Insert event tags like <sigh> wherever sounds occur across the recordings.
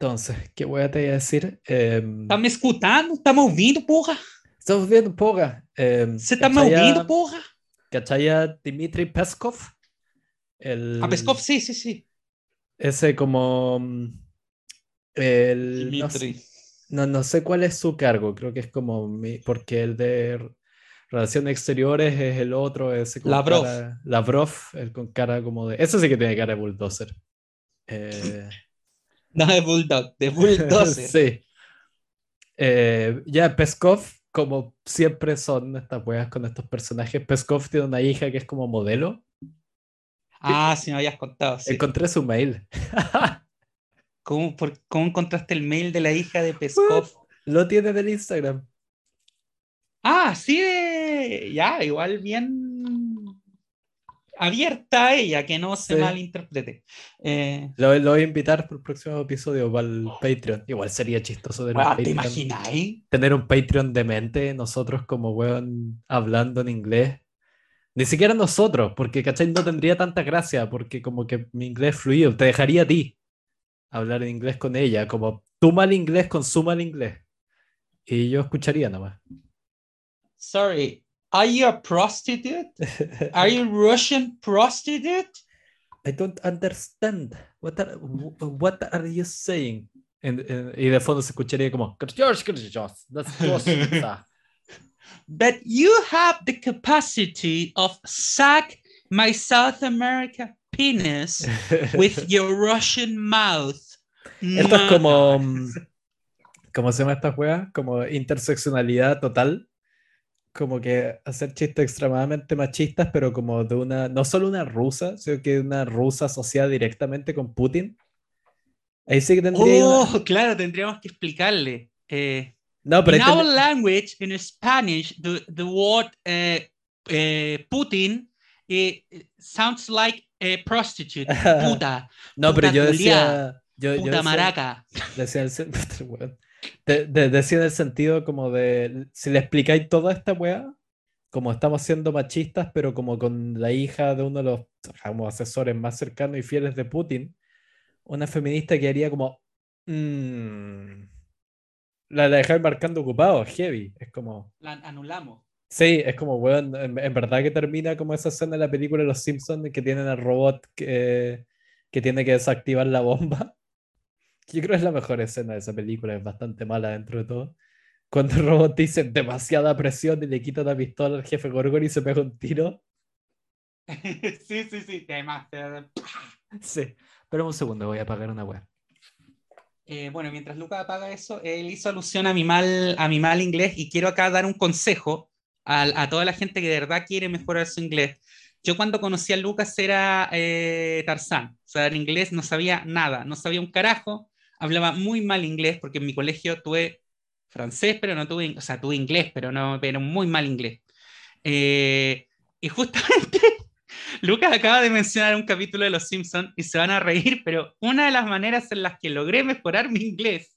Entonces, ¿qué voy a te decir? Em, Tá me escutando? Tá me ouvindo, porra? estamos viendo, porra. em, Você tá me ¿cachai a- ouvindo, porra? ¿Cachai a Dmitry Peskov? El, A Peskov, sí, sí, sí. Ese como... mm, El, no, Dmitry. no, no sé cuál es su cargo, creo que es como... mi- porque el de Relaciones Exteriores es el otro, ese con Lavrov. cara- Lavrov, el con cara como de... Eso sí que tiene cara de bulldozer. Eh, <laughs> No, de Bulldog, de Bulldozer. <laughs> Sí. Eh, ya, Peskov, como siempre son estas weas con estos personajes, Peskov tiene una hija que es como modelo. Ah, sí, me habías contado. sí. Encontré su mail. <laughs> ¿Cómo, por- cómo encontraste el mail de la hija de Peskov? Lo tiene en el Instagram. Ah, sí, de- ya, igual bien abierta a ella, que no se Sí. malinterprete. Eh, Lo, lo voy a invitar por el próximo episodio para el Patreon. Igual sería chistoso tener un weón, ¿te Patreon, imagináis? tener un Patreon de mente, nosotros como weón hablando en inglés. Ni siquiera nosotros, porque ¿cachai? No tendría tanta gracia, porque como que mi inglés fluido, te dejaría a ti hablar en inglés con ella, como tú mal inglés con su mal inglés. Y yo escucharía nada más. Sorry, are you a prostitute? Are you Russian prostitute? I don't understand. What are, what are you saying? En- en- y de fondo se escucharía como But you have the capacity of suck my South America penis <laughs> with your Russian mouth. Esto es como. ¿Cómo se llama esta juega? Como interseccionalidad total. Como que hacer chistes extremadamente machistas, pero como de una. No solo una rusa, sino que una rusa asociada directamente con Putin. Ahí sí que tendría. Oh, una- claro, tendríamos que explicarle. Eh, No, pero in ahí our ten- language, in Spanish, the, the word eh, eh, Putin eh, sounds like a prostitute, <laughs> puta, no, pero puta yo culiá, decía. Yo, yo puta decía- maraca. Decía el, <laughs> decía en el sentido como de, si le explicáis toda esta weá, como estamos siendo machistas, pero como con la hija de uno de los asesores más cercanos y fieles de Putin, una feminista que haría como, "Mm". la, la dejáis marcando ocupado, heavy, es como, La anulamos. sí, es como, weón, en, en verdad que termina como esa escena de la película de Los Simpsons que tienen al robot que, que tiene que desactivar la bomba. Yo creo que es la mejor escena de esa película, es bastante mala dentro de todo. Cuando el robot dice demasiada presión y le quita la pistola al jefe Gorgon y se pega un tiro. <laughs> sí, sí, sí, temas. Sí, pero un segundo, voy a apagar una web. Eh, bueno, mientras Lucas apaga eso, él hizo alusión a mi mal, a mi mal inglés y quiero acá dar un consejo a, a toda la gente que de verdad quiere mejorar su inglés. Yo cuando conocí a Lucas era eh, Tarzán, o sea, en inglés no sabía nada, no sabía un carajo, hablaba muy mal inglés porque en mi colegio tuve francés, pero no tuve, o sea, tuve inglés, pero no, pero muy mal inglés. Eh, y justamente <laughs> Lucas acaba de mencionar un capítulo de Los Simpsons y se van a reír, pero una de las maneras en las que logré mejorar mi inglés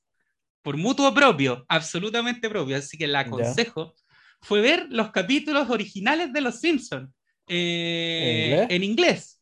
por mutuo propio, absolutamente propio, así que la aconsejo, fue ver los capítulos originales de Los Simpsons eh, ¿En en inglés.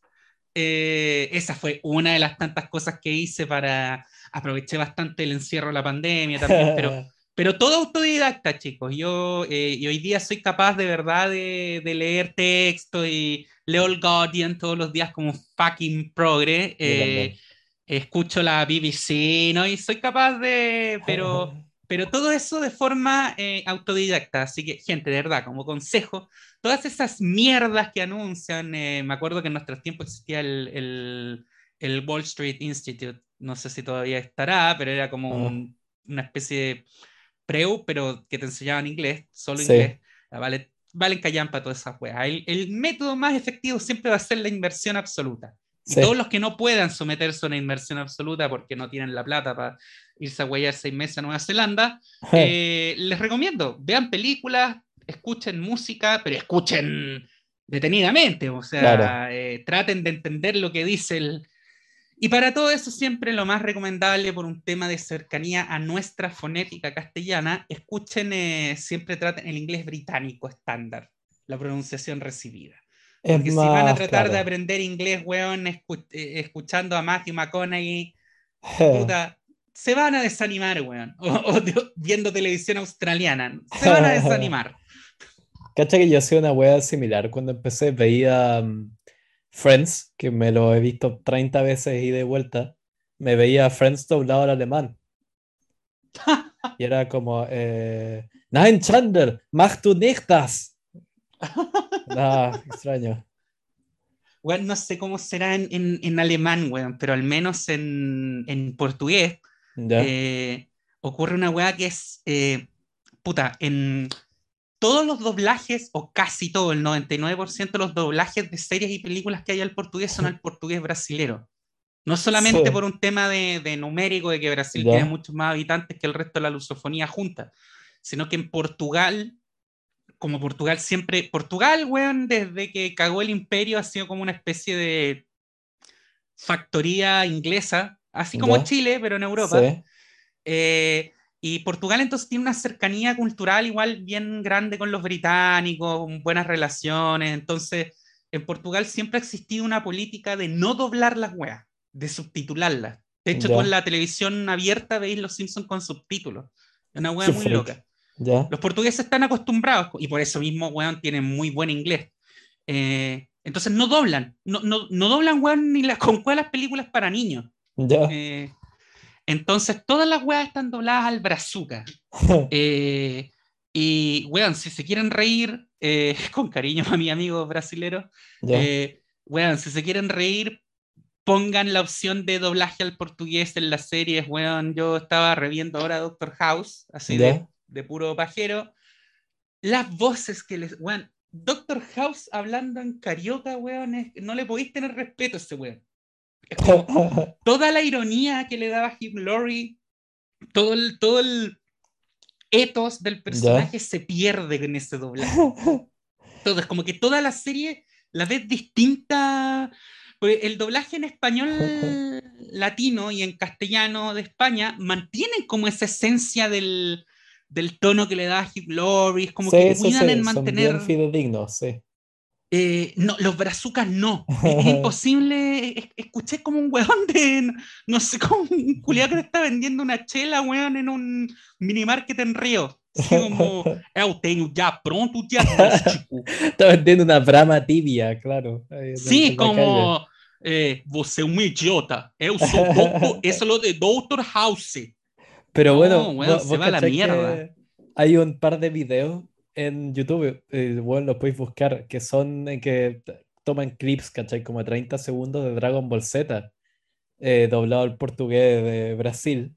Eh, esa fue una de las tantas cosas que hice para aproveché bastante el encierro de la pandemia también, pero <laughs> pero todo autodidacta, chicos. Yo eh, y hoy día soy capaz de verdad de, de leer texto y leo el Guardian todos los días como fucking progre. Eh, escucho la BBC, ¿no? Y soy capaz de... Pero, <laughs> pero todo eso de forma eh, autodidacta. Así que, gente, de verdad, como consejo, todas esas mierdas que anuncian, eh, me acuerdo que en nuestros tiempos existía el, el, el Wall Street Institute, no sé si todavía estará, pero era como un- una especie de preu, pero que te enseñaban inglés, solo Sí. inglés. Vale, valen callampa todas esas weas. El, el método más efectivo siempre va a ser la inversión absoluta. Y Sí. todos los que no puedan someterse a una inversión absoluta porque no tienen la plata para irse a huellar seis meses a Nueva Zelanda, eh, les recomiendo, vean películas, escuchen música, pero escuchen detenidamente, o sea, Claro. eh, traten de entender lo que dice el... Y para todo eso siempre lo más recomendable por un tema de cercanía a nuestra fonética castellana, escuchen, eh, siempre traten el inglés británico estándar, la pronunciación recibida. Es Porque si van a más, tratar de claro. aprender inglés, weón, eh, escuchando a Matthew McConaughey, <laughs> puta, se van a desanimar, weón. O, o de- viendo televisión australiana. Se van a <laughs> desanimar. Cacha que yo hacía una wea similar cuando empecé, veía mm, Friends, que me lo he visto 30 veces y de vuelta, me veía Friends doblado al alemán. <laughs> Y era como, eh, Nein, Chandler, mach du nicht das. Extraño. Weón, no sé cómo será en, en- en alemán, weón, pero al menos en, en portugués eh, ocurre una weá que es, eh, puta, en todos los doblajes, o casi todo, el 99% de los doblajes de series y películas que hay al portugués son al <laughs> portugués brasilero. No solamente Sí. por un tema de, de numérico, de que Brasil Ya. tiene muchos más habitantes que el resto de la lusofonía junta, sino que en Portugal, como Portugal siempre, Portugal, weón, desde que cagó el imperio ha sido como una especie de factoría inglesa, así como Ya. Chile, pero en Europa. sí, Eh, y Portugal entonces tiene una cercanía cultural igual bien grande con los británicos, buenas relaciones. Entonces, en Portugal siempre ha existido una política de no doblar las weas, de subtitularlas. De hecho, en la televisión abierta veis Los Simpsons con subtítulos. Es una wea Qué muy freak. loca. ya. Los portugueses están acostumbrados y por eso mismo, weón, tienen muy buen inglés. Eh, entonces no doblan, no, no, no doblan, weón, ni las con las películas para niños. Ya. Eh, entonces todas las weas están dobladas al brazuca. <laughs> Eh, y, weón, si se quieren reír, eh, <laughs> con cariño a mi amigo brasilero, eh, weón, si se quieren reír, pongan la opción de doblaje al portugués en las series, weón. Yo estaba reviendo ahora Doctor House, así de, puro pajero. Las voces que les, weón, Doctor House hablando en carioca, weón, es- no le podéis tener respeto a ese weón. Toda la ironía que le daba Hugh Laurie, todo el, todo el ethos del personaje se pierde en ese doblaje. <laughs> Todo, es como que toda la serie la ves distinta. porque el doblaje en español latino y en castellano de España mantienen como esa esencia del, del tono que le da Hugh Laurie, es como Sí, que cuidan sí, en son mantener. bien fidedignos, sí. Eh, no, los brazucas no. <laughs> Es, imposible. es- escuché como un weón de. No sé, como un culiado que le está vendiendo una chela, weón, en un minimarket en Río. Como, <laughs> eu tenho ya pronto o diagnóstico. <laughs> Está vendiendo una brama tibia, claro. Sí, como. Eh, você é um idiota. Eu sou doutor. Eso es lo de Doctor House. Pero No, bueno, weón, vos- se va a la mierda. hay un par de videos en YouTube, eh, bueno, los podéis buscar, que son en que toman clips, ¿cachai? Como de 30 segundos de Dragon Ball Z, eh, doblado al portugués de Brasil.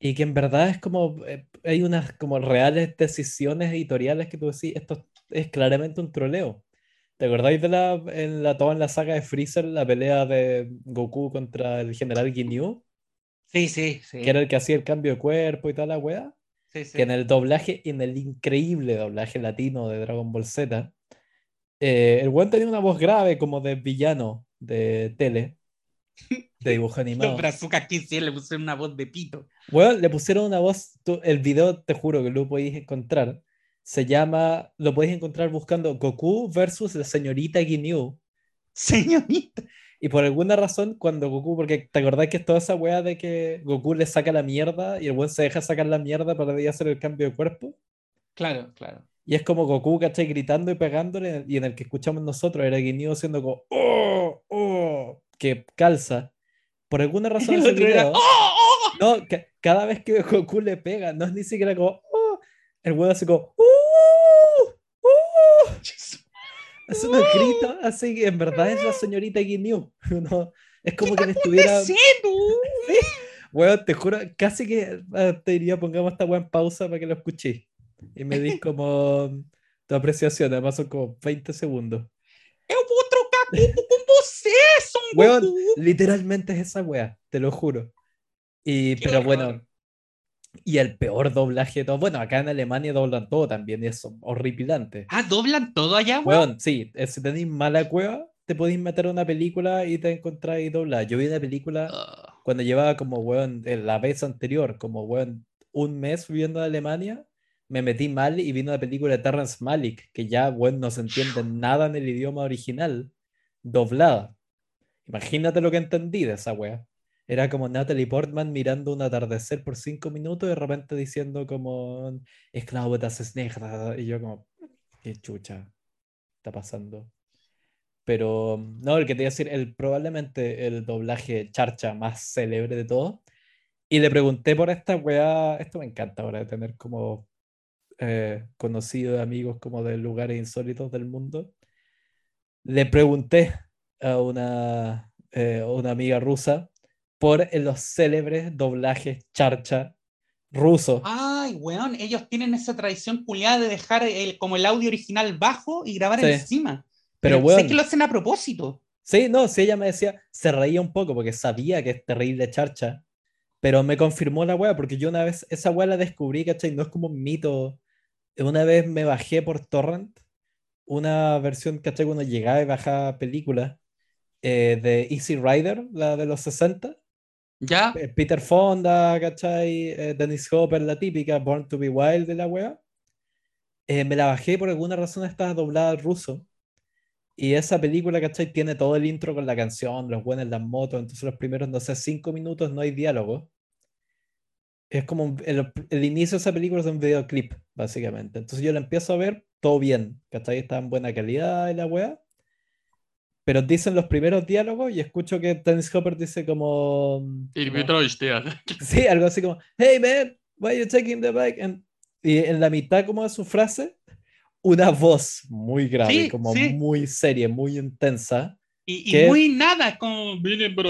Y que en verdad es como, eh, hay unas como reales decisiones editoriales que tú decís, esto es claramente un troleo. ¿Te acordáis de la, en la, toda en la saga de Freezer, la pelea de Goku contra el general Ginyu? Sí, sí, sí. Que era el que hacía el cambio de cuerpo y toda la wea. Sí, sí. Que en el doblaje, en el increíble doblaje latino de Dragon Ball Z, eh, el weón tenía una voz grave como de villano de tele, de dibujo <laughs> animado. Los brazucas aquí sí le pusieron una voz de pito. Weón, le pusieron una voz, tú- el video te juro que lo podéis encontrar. Se llama, lo podéis encontrar buscando Goku versus la señorita Ginyu. <laughs> Señorita. Y por alguna razón, cuando Goku, porque te acordás que es toda esa weá de que Goku le saca la mierda y el weón se deja sacar la mierda para de hacer el cambio de cuerpo. Claro, claro. Y es como Goku, ¿cachai? Gritando y pegándole, y en el que escuchamos nosotros era Ginyu haciendo como ¡Oh! ¡Oh! que calza. Por alguna razón <laughs> ese era, video- ¡Oh! ¡Oh! No, ca- cada vez que Goku le pega, no es ni siquiera como ¡Oh! El weón hace como ¡Uh! ¡Uh! Es unos gritos así que en verdad es la señorita Ginyu. <laughs> No, es como que le estuviera. ¡Deseo! <laughs> Weón, te juro, casi que ah, te diría pongamos esta weá en pausa para que lo escuches. Y me dis como <laughs> tu apreciación, además son como 20 segundos. Eu vou trocar cupo com você, Son Weón, literalmente es esa weá, te lo juro. Y, Qué pero horror. bueno, y el peor doblaje de todo. Bueno, acá en Alemania doblan todo también, y es horripilante. Ah, doblan todo allá, weón. Weón, sí, eh, si tenéis mala cueva, te podéis meter a una película y te encontráis doblada. Yo vi una película Ah, cuando llevaba como, weón, la vez anterior, como, weón, un mes viviendo en Alemania, me metí mal y vi una película de Terrence Malick, que ya, weón, no se entiende <sighs> nada en el idioma original, doblada. Imagínate lo que entendí de esa wea. Era como Natalie Portman mirando un atardecer por cinco minutos y de repente diciendo como, es glaube, das ist nicht. Y yo como, qué chucha está pasando. Pero, no, el que te iba a decir, el, probablemente el doblaje charcha más célebre de todo. Y le pregunté por esta weá, esto me encanta ahora, de tener como eh, conocidos, amigos como de lugares insólitos del mundo. Le pregunté a una, eh, una amiga rusa por los célebres doblajes charcha rusos. Ay, weón, ellos tienen esa tradición culiada de dejar el, como el audio original bajo y grabar encima. Pero, weón. que lo hacen a propósito. Sí, no, si ella me decía, se reía un poco porque sabía que es terrible charcha, pero me confirmó la weá porque yo una vez, esa weá la descubrí, ¿cachai? No es como un mito. Una vez me bajé por Torrent una versión, ¿cachai? Cuando llegaba y bajaba películas eh, de Easy Rider, la de los 60. ¿Ya? Peter Fonda, ¿cachai? Eh, Dennis Hopper, la típica, Born to be Wild de la wea. Eh, me la bajé por alguna razón, estaba doblada al ruso. Y esa película, ¿cachai? Tiene todo el intro con la canción, los buenos, las motos. Entonces, los primeros, no sé, cinco minutos no hay diálogo. Es como el, el, inicio de esa película es un videoclip, básicamente. Entonces, yo la empiezo a ver, todo bien, ¿cachai? Está en buena calidad y la wea pero dicen los primeros diálogos y escucho que Dennis Hopper dice como... Sí, algo así como, hey man, why are you taking the bike? y en la mitad como de su frase, una voz muy grave, como muy seria, muy intensa. Y, y muy nada, como...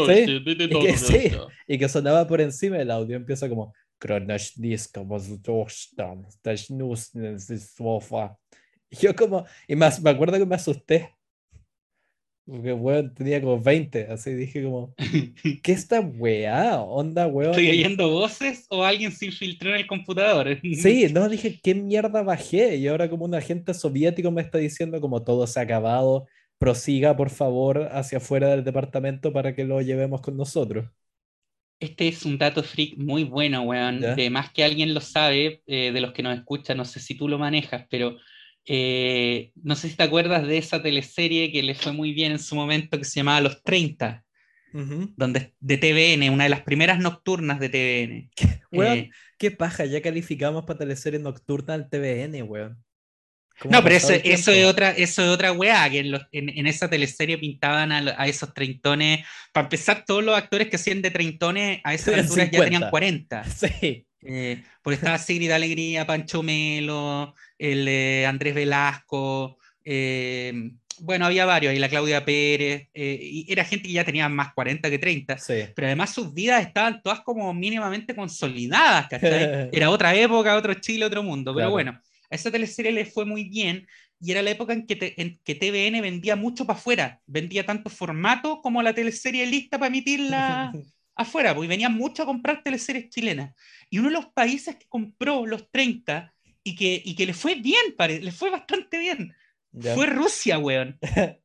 Sí, y, que, sí, y que sonaba por encima del audio, empieza como... Y yo como, y más, me acuerdo que me asusté porque, weón, tenía como 20, así dije como, <laughs> ¿qué esta weá? Onda, weón. ¿Estoy oyendo voces o alguien se infiltró en el computador? <laughs> Sí, no, dije, ¿qué mierda bajé? Y ahora como un agente soviético me está diciendo como todo se ha acabado, prosiga por favor hacia afuera del departamento para que lo llevemos con nosotros. Este es un dato freak muy bueno, weón. De más que alguien lo sabe, eh, de los que nos escuchan, no sé si tú lo manejas, pero eh, no sé si te acuerdas de esa teleserie que le fue muy bien en su momento que se llamaba Los 30, donde, de TVN, una de las primeras nocturnas de TVN. <laughs> Weón, eh, qué paja, ya calificamos para teleserie nocturna al TVN, weón. No, pero eso, eso, es otra, eso es otra weá, que en, esa teleserie pintaban a, esos treintones. Para empezar, todos los actores que hacían de treintones a esas alturas ya tenían 40. <laughs> Sí. Eh, porque estaba Sigrid Alegría, Pancho Melo, el eh, Andrés Velasco, eh, bueno, había varios, y la Claudia Pérez, y era gente que ya tenía más 40 que 30, pero además sus vidas estaban todas como mínimamente consolidadas, <laughs> Era otra época, otro Chile, otro mundo, pero bueno, a esa teleserie le fue muy bien, y era la época en que, en que TVN vendía mucho para afuera, vendía tanto formato como la teleserie lista para emitirla <laughs> afuera, porque venía mucho a comprar teleseries chilenas. Y uno de los países que compró los 30 y que, y que le fue bien, le fue bastante bien, fue Rusia, weón. <laughs>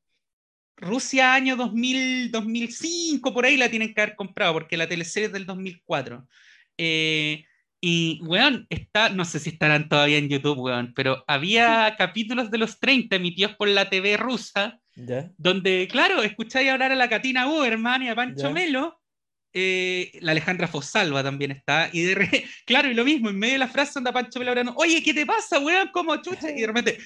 Rusia año 2000, 2005, por ahí la tienen que haber comprado, porque la teleserie es del 2004. Eh, y, weón, está, no sé si estarán todavía en YouTube, weón, pero había capítulos de los 30 emitidos por la TV rusa, donde, claro, escucháis hablar a la Katina Uberman y a Pancho Melo, eh, la Alejandra Fosalva también está. Y de <laughs> claro, y lo mismo, en medio de la frase anda Pancho Pelabrano, oye, ¿qué te pasa, weón? ¿Cómo chucha? Y de repente,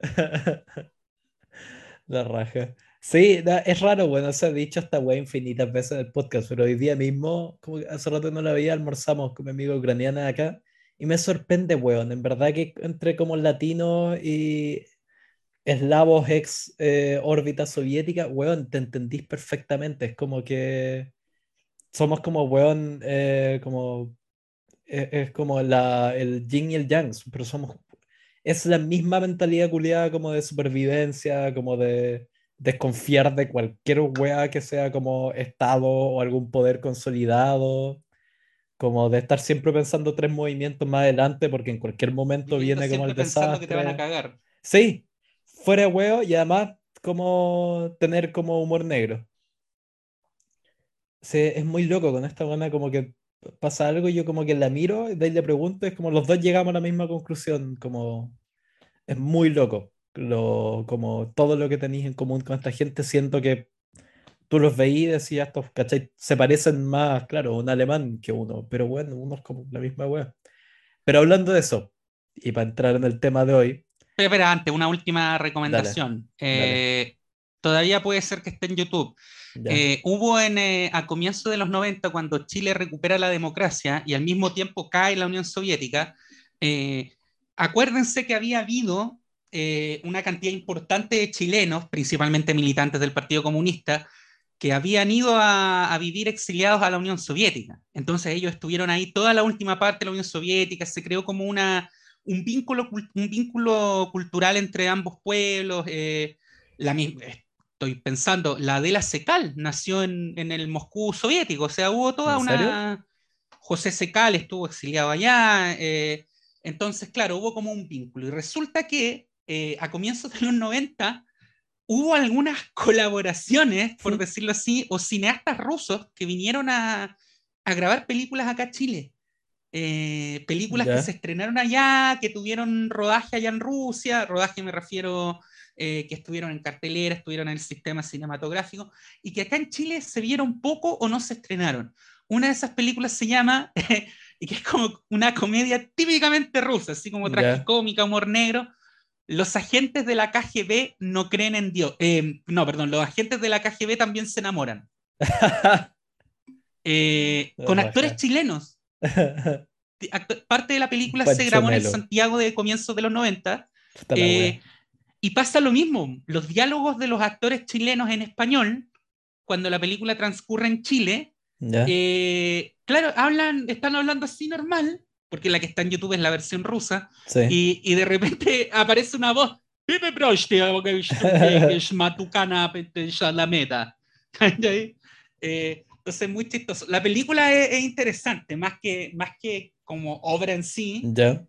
<laughs> La raja. Sí, es raro, bueno, se ha dicho esta weá infinitas veces en el podcast, pero hoy día mismo, como hace rato no la veía, almorzamos con mi amigo ucraniana acá, y me sorprende, weón, en verdad que entre como latinos y eslavos ex eh, órbita soviética, weón, te entendís perfectamente. Es como que somos como, weón, eh, como. E, es, como la, el yin y el yang, pero somos. Es la misma mentalidad culiada como de supervivencia, como de desconfiar de cualquier weá que sea como Estado o algún poder consolidado, como de estar siempre pensando tres movimientos más adelante porque en cualquier momento viene como el desastre. Que te van a cagar. Sí, fuera de huevo y además como tener como humor negro. Sí, es muy loco con esta buena como que pasa algo y yo como que la miro y de ahí le pregunto, es como los dos llegamos a la misma conclusión, como es muy loco. lo, como todo lo que tenéis en común con esta gente, siento que tú los veías y decías, estos, ¿cachai? Se parecen más, claro, un alemán que uno, pero bueno, uno es como la misma wea. Pero hablando de eso, y para entrar en el tema de hoy. Pero, espera, antes, una última recomendación. Eh, todavía puede ser que esté en YouTube. Eh, hubo en, eh, a comienzos de los 90, cuando Chile recupera la democracia y al mismo tiempo cae la Unión Soviética, acuérdense que había habido una cantidad importante de chilenos, principalmente militantes del Partido Comunista, que habían ido a, vivir exiliados a la Unión Soviética. Entonces ellos estuvieron ahí toda la última parte de la Unión Soviética, se creó como una, un, vínculo, un vínculo cultural entre ambos pueblos. Eh, la, estoy pensando, la Adela Secal nació en, el Moscú soviético, o sea, hubo toda una... José Secal estuvo exiliado allá, eh, entonces, claro, hubo como un vínculo. Y resulta que eh, a comienzos de los 90 hubo algunas <laughs> colaboraciones, por decirlo así, o cineastas rusos que vinieron a, grabar películas acá a Chile. Eh, películas que se estrenaron allá, que tuvieron rodaje allá en Rusia, rodaje me refiero eh, que estuvieron en cartelera, estuvieron en el sistema cinematográfico, y que acá en Chile se vieron poco o no se estrenaron. Una de esas películas se llama, <laughs> y que es como una comedia típicamente rusa, así como tragicómica, humor negro, los agentes de la KGB no creen en Dios. Eh, no, perdón, los agentes de la KGB también se enamoran. <laughs> Eh, con actores chilenos. Parte de la película se grabó en el Santiago de comienzos de los 90. Eh, y pasa lo mismo. Los diálogos de los actores chilenos en español, cuando la película transcurre en Chile, claro, hablan, están hablando así normal, porque la que está en YouTube es la versión rusa, y, y, de repente aparece una voz, la meta. Eh, entonces, muy chistoso. La película es, interesante, más que, más que como obra en sí,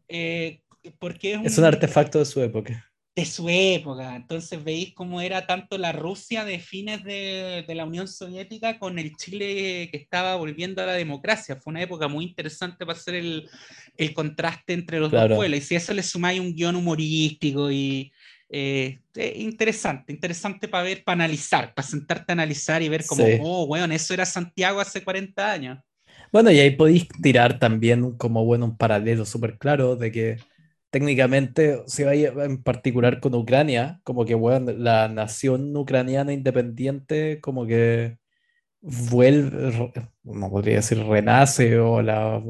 eh, porque es un, es un artefacto de su época de su época. Entonces veis cómo era tanto la Rusia de fines de, de, la Unión Soviética con el Chile que estaba volviendo a la democracia. Fue una época muy interesante para hacer el, el contraste entre los dos pueblos. Y si eso le sumáis un guion humorístico y eh, interesante, interesante para ver, para analizar, para sentarte a analizar y ver cómo, oh, bueno, eso era Santiago hace 40 años. Bueno, y ahí podéis tirar también como, bueno, un paralelo súper claro de que técnicamente, si va en particular con Ucrania, como que bueno, la nación ucraniana independiente, como que vuelve, no podría decir renace, o la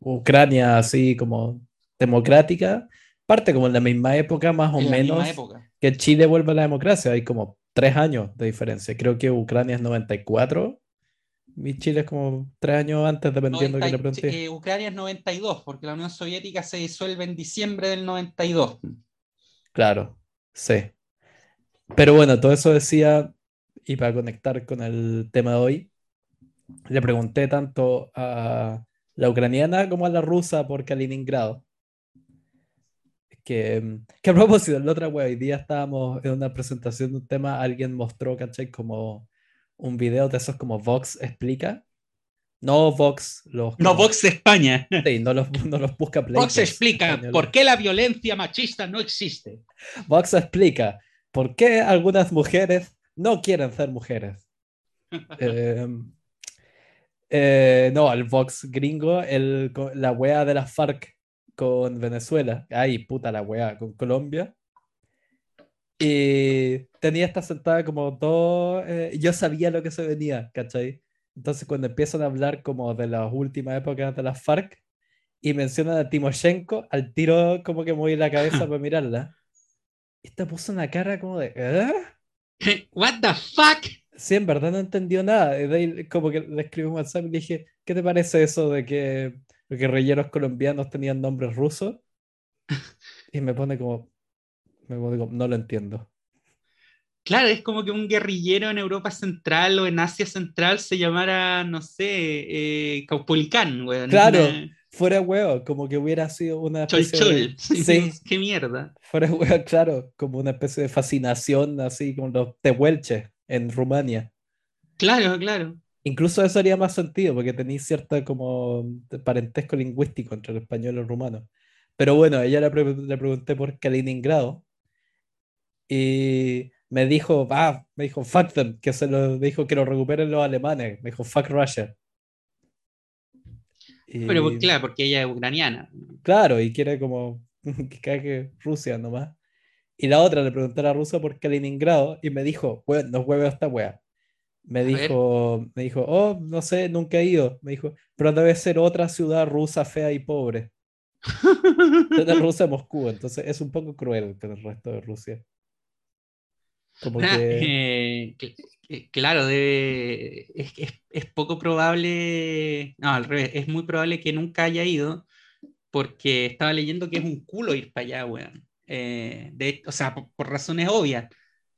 Ucrania así como democrática, parte como en la misma época, más o menos, que Chile vuelve a la democracia. Hay como tres años de diferencia. Creo que Ucrania es 94 mi Chile es como tres años antes, dependiendo de que le pregunté. Eh, Ucrania es 92, porque la Unión Soviética se disuelve en diciembre del 92. Claro, sí. Pero bueno, todo eso decía, y para conectar con el tema de hoy, le pregunté tanto a la ucraniana como a la rusa por Kaliningrado. Que, <laughs> que a propósito, la otra web, hoy día estábamos en una presentación de un tema, alguien mostró, ¿cachai? Como un video de esos como Vox explica. No Vox los... No Vox España. <laughs> Sí, no los, <laughs> no los busca Vox explica por qué la violencia machista no existe. Vox explica por qué algunas mujeres no quieren ser mujeres. Em, eh, no, el Vox gringo, el, la wea de la FARC con Venezuela. Ay, puta la wea, con Colombia. Y tenía esta sentada como todo, eh, yo sabía lo que se venía, ¿cachai? Entonces cuando empiezan a hablar como de las últimas épocas de las FARC y mencionan a Timoshenko, al tiro como que mueve la cabeza <laughs> para mirarla. Esta puso una cara como de... ¿eh? <laughs> ¿What the fuck? Sí, en verdad no entendió nada. como que le escribí un WhatsApp y le dije, ¿qué te parece eso de que los guerrilleros colombianos tenían nombres rusos? Y me pone como, no lo entiendo. Claro, es como que un guerrillero en Europa Central o en Asia Central se llamara, no sé, eh, Caupolicán, Claro, fuera huevo, como que hubiera sido una especie de... <laughs> Sí, qué mierda. Fuera huevo, claro, como una especie de fascinación, así como los tehuelches en Rumania. Claro, claro. Incluso eso haría más sentido, porque tenéis cierto como parentesco lingüístico entre el español y el rumano. Pero bueno, ella le, le pregunté por Kaliningrado Y me dijo, ah, me dijo, fuck them, que se lo dijo que lo recuperen los alemanes. Me dijo, fuck Russia. Pero claro, porque ella es ucraniana. Claro, y quiere como <laughs> que cague Rusia nomás. Y la otra le pregunté a la rusa por Kaliningrado y me dijo, bueno, nos hueve esta wea. Me dijo, me dijo, oh, no sé, nunca he ido. Me dijo, pero debe ser otra ciudad rusa fea y pobre. <laughs> es Rusia, Moscú, entonces es un poco cruel con el resto de Rusia. Como que... Eh, claro, debe, es, es, poco probable, no, al revés, es muy probable que nunca haya ido, porque estaba leyendo que es un culo ir para allá, weón. Eh, de, o sea, por, razones obvias.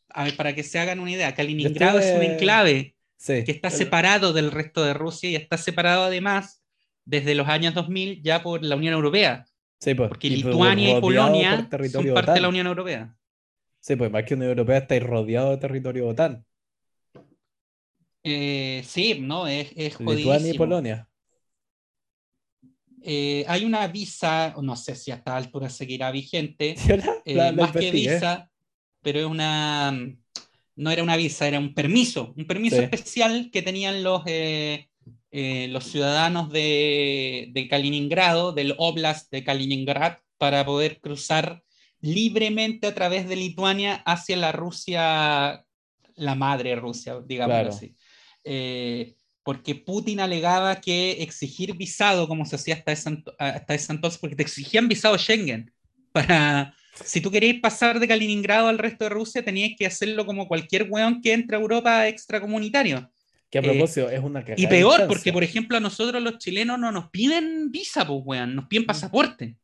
A ver, para que se hagan una idea, Kaliningrado es un enclave que está separado del resto de Rusia y está separado además desde los años 2000 ya por la Unión Europea. Sí, pues, porque Lituania y Polonia son parte de la Unión Europea. Sí, pues más que Unión Europea está rodeado de territorio OTAN. Eh, sí, no, es, es Lituania y Polonia. Eh, hay una visa, no sé si a esta altura seguirá vigente, <laughs> eh, más que visa, pero es una, no era una visa, era un permiso, un permiso especial que tenían los, los ciudadanos de, de, Kaliningrado, del Oblast de Kaliningrad, para poder cruzar libremente a través de Lituania hacia la Rusia, la madre Rusia, digamos así. Eh, porque Putin alegaba que exigir visado, como se hacía hasta ese, hasta ese entonces, porque te exigían visado Schengen. Para, si tú querías pasar de Kaliningrado al resto de Rusia, tenías que hacerlo como cualquier weón que entre a Europa extracomunitario. Que a propósito, es una Y peor, porque por ejemplo a nosotros los chilenos no nos piden visa, pues weón, nos piden pasaporte.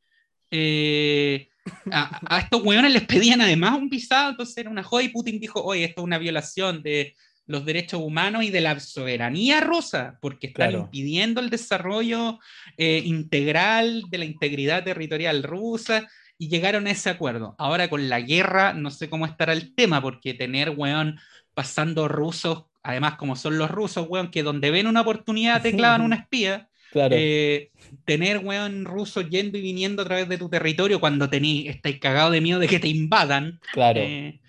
Eh, a, estos weones les pedían además un visado, entonces era una joda y Putin dijo, oye, esto es una violación de los derechos humanos y de la soberanía rusa, porque están impidiendo el desarrollo eh, integral de la integridad territorial rusa y llegaron a ese acuerdo. Ahora con la guerra no sé cómo estará el tema, porque tener, weón, pasando rusos, además como son los rusos, weón, que donde ven una oportunidad te <laughs> clavan una espía. Claro. Eh, tener, weón, rusos yendo y viniendo a través de tu territorio cuando tení, estáis cagado de miedo de que te invadan. Claro. Eh,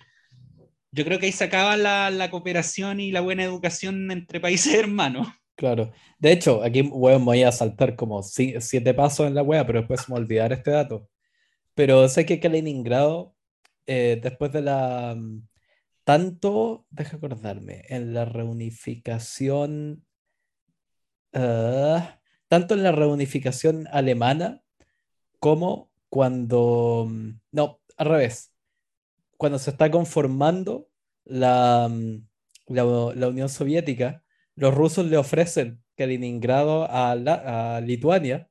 yo creo que ahí se acaba la, la, cooperación y la buena educación entre países <laughs> hermanos. Claro. De hecho, aquí, weón, voy a saltar como siete pasos en la wea, pero después me olvidar este dato. Pero sé que Kaliningrado, eh, después de la... Mm, tanto, deja acordarme, en la reunificación... Ah, tanto en la reunificación alemana como cuando, mm, no, al revés, cuando se está conformando la, mm, la, Unión Soviética, los rusos le ofrecen Kaliningrado a, a Lituania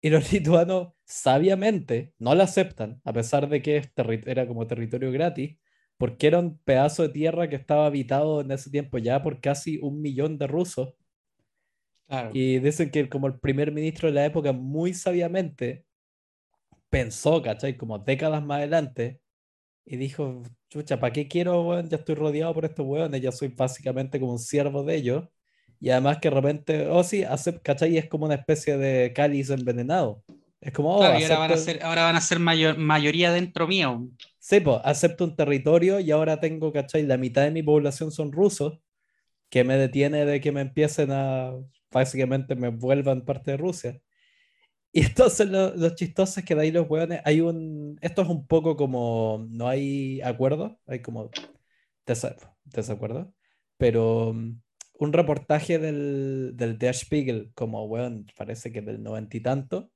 y los lituanos sabiamente no la aceptan, a pesar de que era como territorio gratis, porque era un pedazo de tierra que estaba habitado en ese tiempo ya por casi un millón de rusos y dicen que como el primer ministro de la época muy sabiamente pensó, ¿cachai? Como décadas más adelante y dijo, chucha, ¿para qué quiero, weón? Ya estoy rodeado por estos weones, ya soy básicamente como un siervo de ellos. Y además que de repente, oh sí, hace, ¿cachai? Es como una especie de cáliz envenenado. Es como, oh, ahora van a ser, ahora van a ser mayor, mayoría dentro mío. Sí, pues, acepto un territorio y ahora tengo, ¿cachai? La mitad de mi población son rusos, que me detiene de que me empiecen a básicamente me vuelvan parte de Rusia. Y entonces lo, lo chistoso es que de ahí los hueones, hay un, esto es un poco como, no hay acuerdo, hay como desacuerdo, pero mm, un reportaje del, del Der Spiegel, como weón, parece que del noventa y tanto,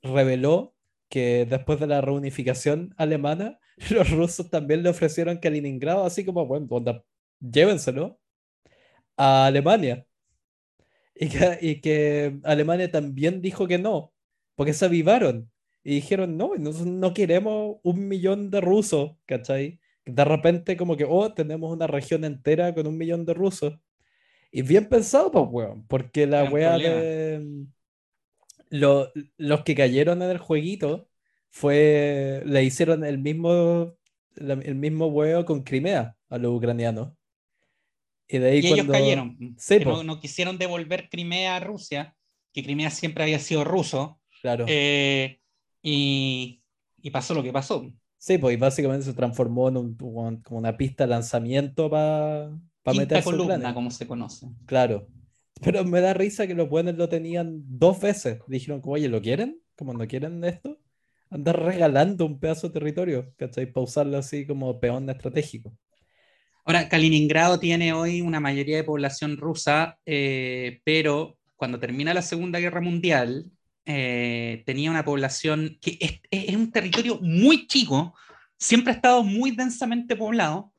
reveló que después de la reunificación alemana, <laughs> los rusos también le ofrecieron Kaliningrado, así como, bueno, llévenselo a Alemania. Y que, Alemania también dijo que no, porque se avivaron y dijeron, no, no, queremos un millón de rusos, ¿cachai? De repente como que, oh, tenemos una región entera con un millón de rusos. Y bien pensado, pues, weón, porque la wea de... los que cayeron en el jueguito fue, le hicieron el mismo, el mismo huevo con Crimea a los ucranianos. Y, de ahí ellos cayeron. no, quisieron devolver Crimea a Rusia, que Crimea siempre había sido ruso. Claro. Eh, y, y, pasó lo que pasó. Sí, pues y básicamente se transformó en un, como una pista de lanzamiento para pa Quinta meter columna, como se conoce. Claro. Pero me da risa que los buenos lo tenían dos veces. Dijeron, como, oye, ¿lo quieren? Como no quieren esto. Andar regalando un pedazo de territorio, ¿cachai? Para usarlo así como peón estratégico. Ahora, Kaliningrado tiene hoy una mayoría de población rusa, eh, pero cuando termina la Segunda Guerra Mundial, eh, tenía una población que es, es, un territorio muy chico, siempre ha estado muy densamente poblado,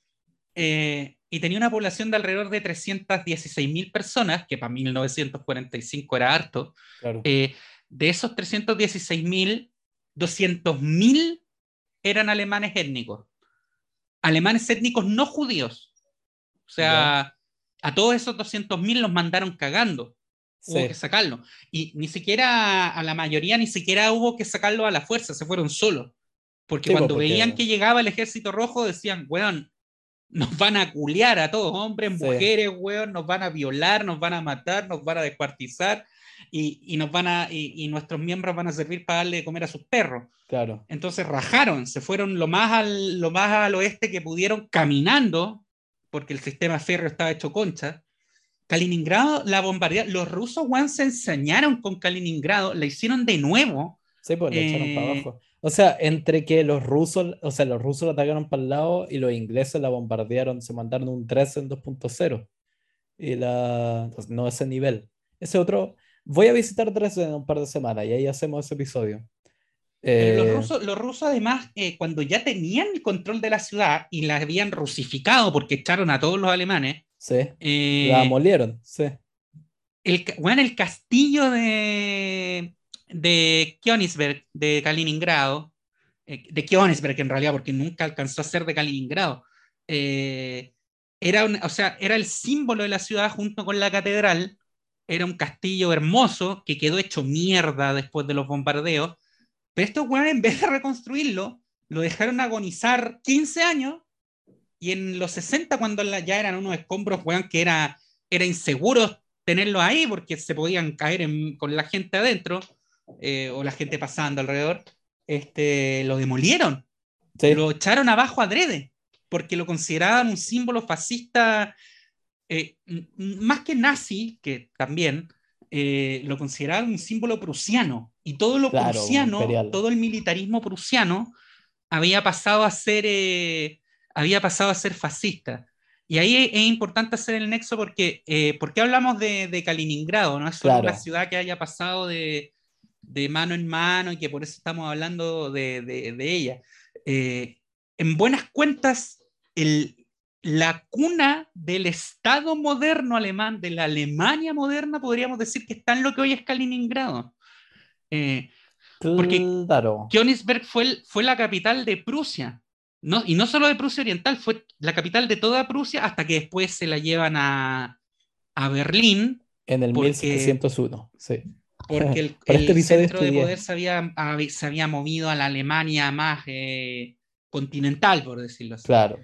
eh, y tenía una población de alrededor de 316 mil personas, que para 1945 era harto. Claro. Eh, de esos 316 mil, 200 mil eran alemanes étnicos. Alemanes étnicos no judíos. O sea, a todos esos 200 mil los mandaron cagando. Hubo Sí. que sacarlo. Y ni siquiera a la mayoría, ni siquiera hubo que sacarlo a la fuerza, se fueron solos. Porque Sí, cuando porque- veían que llegaba el ejército rojo, decían, weón, nos van a culiar a todos, hombres, Sí. mujeres, weón, nos van a violar, nos van a matar, nos van a descuartizar y, y nos van a, y, y nuestros miembros van a servir para darle de comer a sus perros. Claro. Entonces rajaron, se fueron lo más al, lo más al oeste que pudieron caminando, porque el sistema férreo estaba hecho concha. Kaliningrado la bombardearon. Los rusos, weón, se ensañaron con Kaliningrado, la hicieron de nuevo. Sí, pues lo echaron para Eh, abajo. O sea, entre que los rusos, o sea, los rusos la atacaron para el lado y los ingleses la bombardearon, se mandaron un 3 en 2.0. Y la. pues, no ese nivel. Ese otro. Voy a visitar Dresden en un par de semanas y ahí hacemos ese episodio. Eh, los rusos, los rusos además, eh, cuando ya tenían el control de la ciudad y la habían rusificado porque echaron a todos los alemanes, sí, eh, la molieron, sí. el, bueno, el castillo de, de Königsberg, de Kaliningrado, eh, de Königsberg en realidad, porque nunca alcanzó a ser de Kaliningrado, eh, era, un- o sea, era el símbolo de la ciudad junto con la catedral, era un castillo hermoso que quedó hecho mierda después de los bombardeos, pero estos weones en vez de reconstruirlo, lo dejaron agonizar 15 años y en los 60 cuando la- ya eran unos escombros, weón, que era, era inseguro tenerlos ahí porque se podían caer en- con la gente adentro eh, o la gente pasando alrededor, este, lo demolieron, Sí, lo echaron abajo adrede porque lo consideraban un símbolo fascista, eh, más que nazi, que también, eh, lo consideraban un símbolo prusiano. Y todo lo Claro, prusiano, imperial. todo el militarismo prusiano había pasado a ser, eh, había pasado a ser fascista. Y ahí es, es importante hacer el nexo porque, ¿por qué hablamos de, de Kaliningrado? No es Claro. una ciudad que haya pasado de, de mano en mano y que por eso estamos hablando de, de- de ella. Eh, en buenas cuentas, el, la cuna del Estado moderno alemán, de la Alemania moderna, podríamos decir que está en lo que hoy es Kaliningrado. Eh, porque- claro. Königsberg fue, el- fue la capital de Prusia. No, y no solo de Prusia Oriental, fue la capital de toda Prusia hasta que después se la llevan a, a Berlín En el porque- 1701, sí. Porque el, este el episodio centro de poder se había, hab- se había movido a la Alemania más eh, continental, por decirlo así. Claro.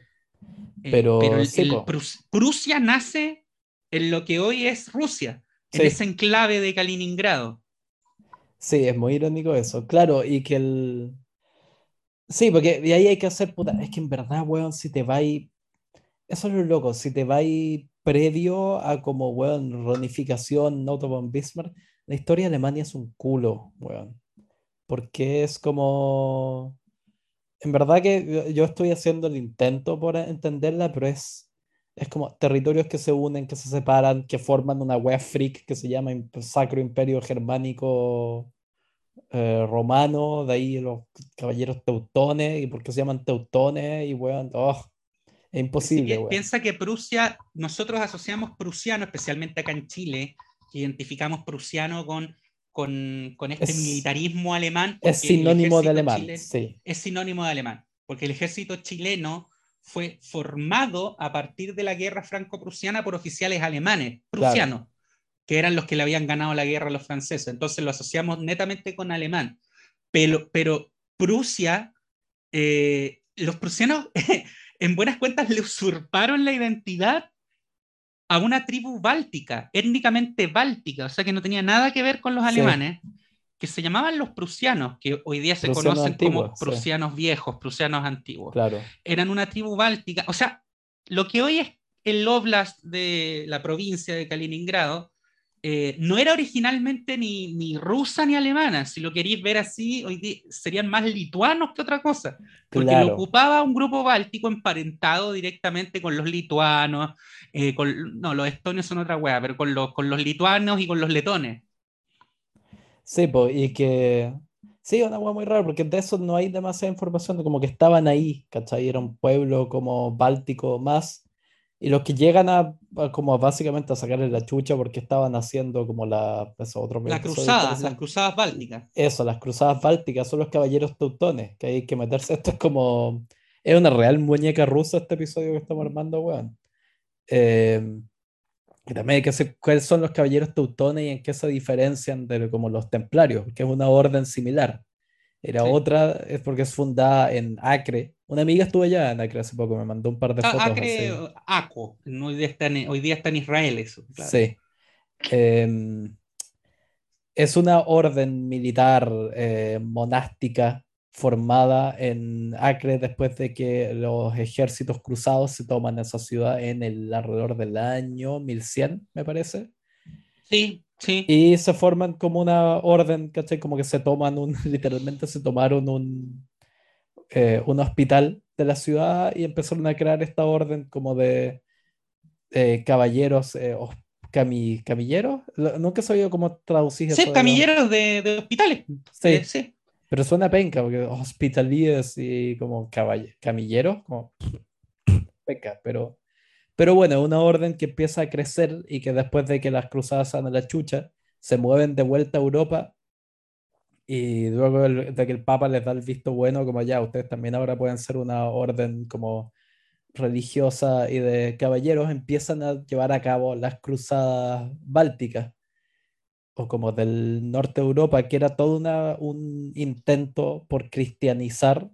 Eh, pero el- el. Prus- Prusia nace en lo que hoy es Rusia, en Sí. ese enclave de Kaliningrado. Sí, es muy irónico eso. Claro, y que el. Sí, porque de ahí hay que hacer puta. Es que en verdad, weón, si te vais. Eso es lo loco. Si te vais previo a como, weón, reunificación, Otto von Bismarck, la historia de Alemania es un culo, weón. Porque es como. En verdad que yo- estoy haciendo el intento por entenderla, pero es, es como territorios que se unen, que se separan, que forman una wea freak que se llama Sacro Imperio Germánico eh, Romano, de ahí los caballeros teutones, y por qué se llaman teutones, y weón, oh, es imposible, Pi- weón. Piensa que Prusia, nosotros asociamos prusiano, especialmente acá en Chile, que identificamos prusiano con, con, con este Es- militarismo alemán. Es sinónimo de alemán, chileno- sí, es sinónimo de alemán, porque el ejército chileno fue formado a partir de la guerra franco-prusiana por oficiales alemanes, prusianos, que eran los que le habían ganado la guerra a los franceses. Entonces lo asociamos netamente con alemán. Pero, pero Prusia, eh, los prusianos, <laughs> en buenas cuentas, le usurparon la identidad a una tribu báltica, étnicamente báltica, o sea que no tenía nada que ver con los Sí. alemanes. que se llamaban los prusianos, que hoy día se Prusianos conocen como sí. prusianos viejos, prusianos antiguos. Claro. Eran una tribu báltica, o sea, lo que hoy es el oblast de la provincia de Kaliningrado, eh, no era originalmente ni, ni rusa ni alemana, si lo queréis ver así, hoy día serían más lituanos que otra cosa, porque Claro. lo ocupaba un grupo báltico emparentado directamente con los lituanos, eh, con, no, los estonios son otra wea, pero con los, con los lituanos y con los letones. Sí, pues, y que. Sí, una hueá muy rara, porque de eso no hay demasiada información, como que estaban ahí, ¿cachai? Era un pueblo como báltico más. Y los que llegan a, a como básicamente a sacarle la chucha porque estaban haciendo como la. Eso, otro episodio cruzadas, las cruzadas bálticas. Eso, las cruzadas bálticas son los caballeros teutones, que hay que meterse. <laughs> Esto es como. Es una real muñeca rusa este episodio que estamos armando, weón. Eh, y también hay que saber cuáles son los caballeros teutones y en qué se diferencian de como los templarios, que es una orden similar. Era Sí. otra, es porque es fundada en Acre. Una amiga estuvo allá en Acre hace poco, me mandó un par de Ah, fotos Acre, así. Aco, no, hoy, día está en, hoy día está en Israel eso. claro. Sí. Em, es una orden militar eh, monástica formada en Acre después de que los ejércitos cruzados se toman esa ciudad en el alrededor del año 1100, me parece. Sí, sí. Y se forman como una orden, ¿cachai? Como que se toman un, <laughs> literalmente se tomaron un, eh, un hospital de la ciudad y empezaron a crear esta orden como de eh, caballeros, eh, hos- cami- camilleros. Nunca he sabido cómo traducir Sí, eso de los- camilleros de, de hospitales. Sí, sí. pero suena penca, porque hospitaliers y como camilleros, como penca, pero, pero bueno, una orden que empieza a crecer y que después de que las cruzadas dan a la chucha, se mueven de vuelta a Europa y luego el- de que el Papa les da el visto bueno, como ya, ustedes también ahora pueden ser una orden como religiosa y de caballeros, empiezan a llevar a cabo las cruzadas bálticas o como del norte de Europa, que era todo una- un intento por cristianizar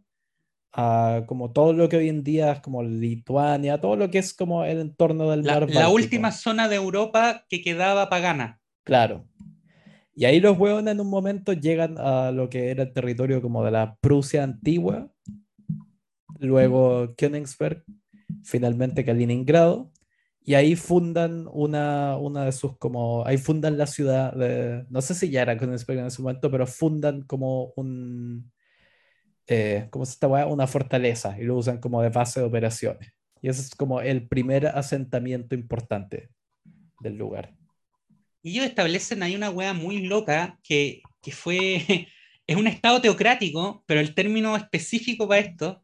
a como todo lo que hoy en día es como Lituania, todo lo que es como el entorno del La, mar la última zona de Europa que quedaba pagana. Claro. Y ahí los hueones en un momento llegan a lo que era el territorio como de la Prusia antigua, luego Königsberg, finalmente Kaliningrado, y ahí fundan una, una de sus como, ahí fundan la ciudad de, no sé si ya era Königsberg en ese momento, pero fundan como un, eh, ¿cómo se esta weá? Una fortaleza y lo usan como de base de operaciones. Y ese es como el primer asentamiento importante del lugar. Y ellos establecen ahí una wea muy loca que, que fue. <laughs> Es un estado teocrático, pero el término específico para esto,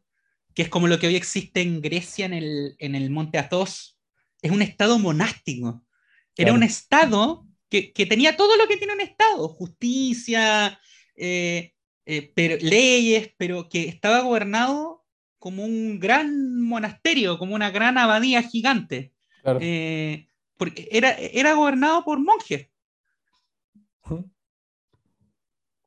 que es como lo que hoy existe en Grecia, en el, en el Monte Athos, es un estado monástico. Era Claro. un estado que, que tenía todo lo que tiene un estado: justicia, eh, eh, pero, leyes, pero que estaba gobernado como un gran monasterio, como una gran abadía gigante. Claro. Eh, porque era, era gobernado por monjes.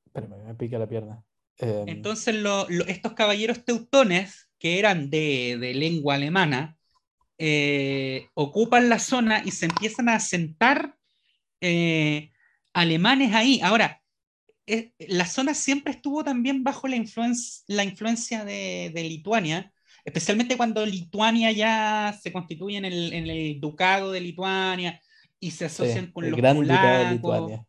Espérame, me pica la pierna. Em, Entonces lo- lo- estos caballeros teutones, que eran de, de lengua alemana, eh, ocupan la zona y se empiezan a asentar eh, alemanes ahí. Ahora, eh, la zona siempre estuvo también bajo la, influen- la influencia de, de Lituania, especialmente cuando Lituania ya se constituye en el, en el ducado de Lituania y se sí, asocian con el los Gran Ducado de polacos. Lituania.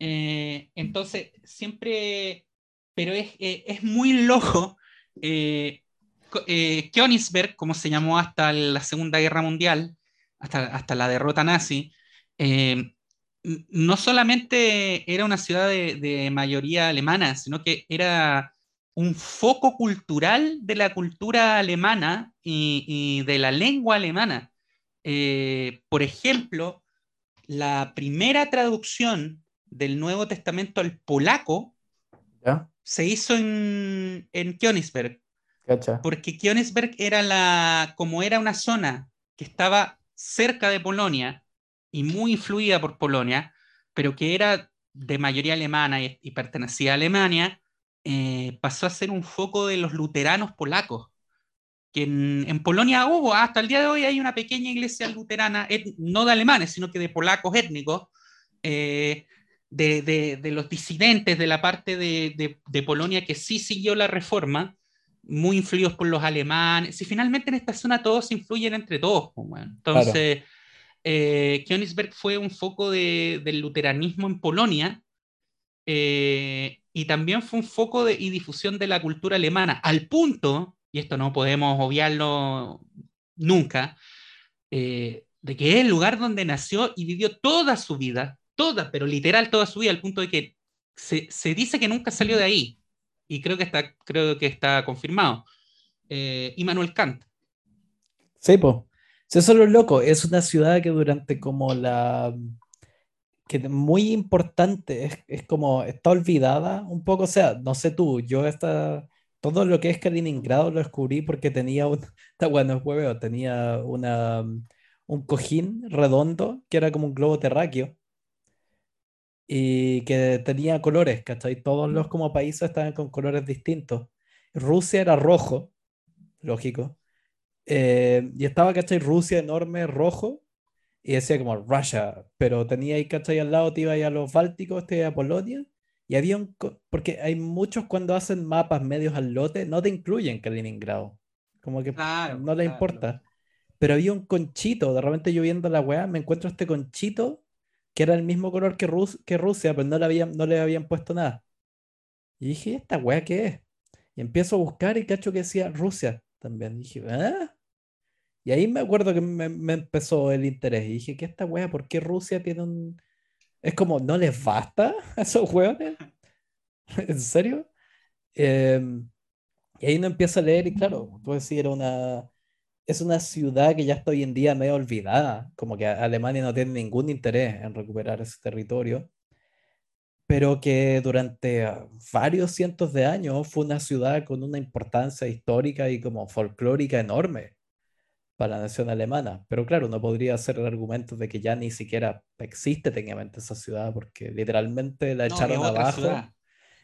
Eh, entonces, siempre, pero es, eh, es muy loco. Eh, eh, Königsberg, como se llamó hasta la Segunda Guerra Mundial, hasta, hasta la derrota nazi, eh, no solamente era una ciudad de, de mayoría alemana, sino que era un foco cultural de la cultura alemana y, y de la lengua alemana. Eh, por ejemplo, la primera traducción del Nuevo Testamento al polaco ¿Ya? se hizo en, en Königsberg, ¿Cacha? porque Königsberg era la, como era una zona que estaba cerca de Polonia y muy influida por Polonia, pero que era de mayoría alemana y, y pertenecía a Alemania, eh, pasó a ser un foco de los luteranos polacos. Que en, en Polonia hubo, hasta el día de hoy hay una pequeña iglesia luterana, et- no de alemanes, sino que de polacos étnicos, eh, de, los disidentes de la parte de, Polonia que sí siguió la reforma, muy influidos por los alemanes. Y finalmente en esta zona todos influyen entre todos. Pues, Entonces, eh, Königsberg fue un foco del luteranismo en Polonia eh, y también fue un foco de, y difusión de la cultura alemana, al punto, y esto no podemos obviarlo nunca, eh, de que es el lugar donde nació y vivió toda su vida, toda, pero literal toda su vida, al punto de que se, se dice que nunca salió de ahí. Y creo que está, creo que está confirmado. Eh, Immanuel Kant. Sí, pues. Eso es lo loco. Es una ciudad que durante como la que muy importante, es, es, como, está olvidada un poco, o sea, no sé tú, yo esta, todo lo que es Kaliningrado lo descubrí porque tenía un, <laughs> bueno, hueveo, tenía una, un cojín redondo que era como un globo terráqueo y que tenía colores, ¿cachai? Todos los como países estaban con colores distintos. Rusia era rojo, lógico. Eh, y estaba, ¿cachai? Rusia enorme, rojo, y decía como Russia, pero tenía ahí, ¿cachai? Al lado te iba a los Bálticos, te iba a Polonia, y había un, porque hay muchos cuando hacen mapas medios al lote, no te incluyen Kaliningrado, como que no le importa. Pero había un conchito, de repente yo viendo la weá, me encuentro este conchito que era el mismo color que, que Rusia, pero no le, habían, no le habían puesto nada. Y dije, ¿esta weá qué es? Y empiezo a buscar y cacho que decía Rusia también. Y dije, ¿ah? Y ahí me acuerdo que me, empezó el interés. Y dije, ¿qué esta wea? ¿Por qué Rusia tiene un. Es como, ¿no les basta <laughs> a esos weones? <laughs> ¿En serio? Em, y ahí uno empieza a leer, y claro, tú decir, era una. Es una ciudad que ya está hoy en día medio olvidada, como que Alemania no tiene ningún interés en recuperar ese territorio, pero que durante varios cientos de años fue una ciudad con una importancia histórica y como folclórica enorme para la nación alemana. Pero claro, no podría hacer el argumento de que ya ni siquiera existe técnicamente esa ciudad, porque literalmente la echaron abajo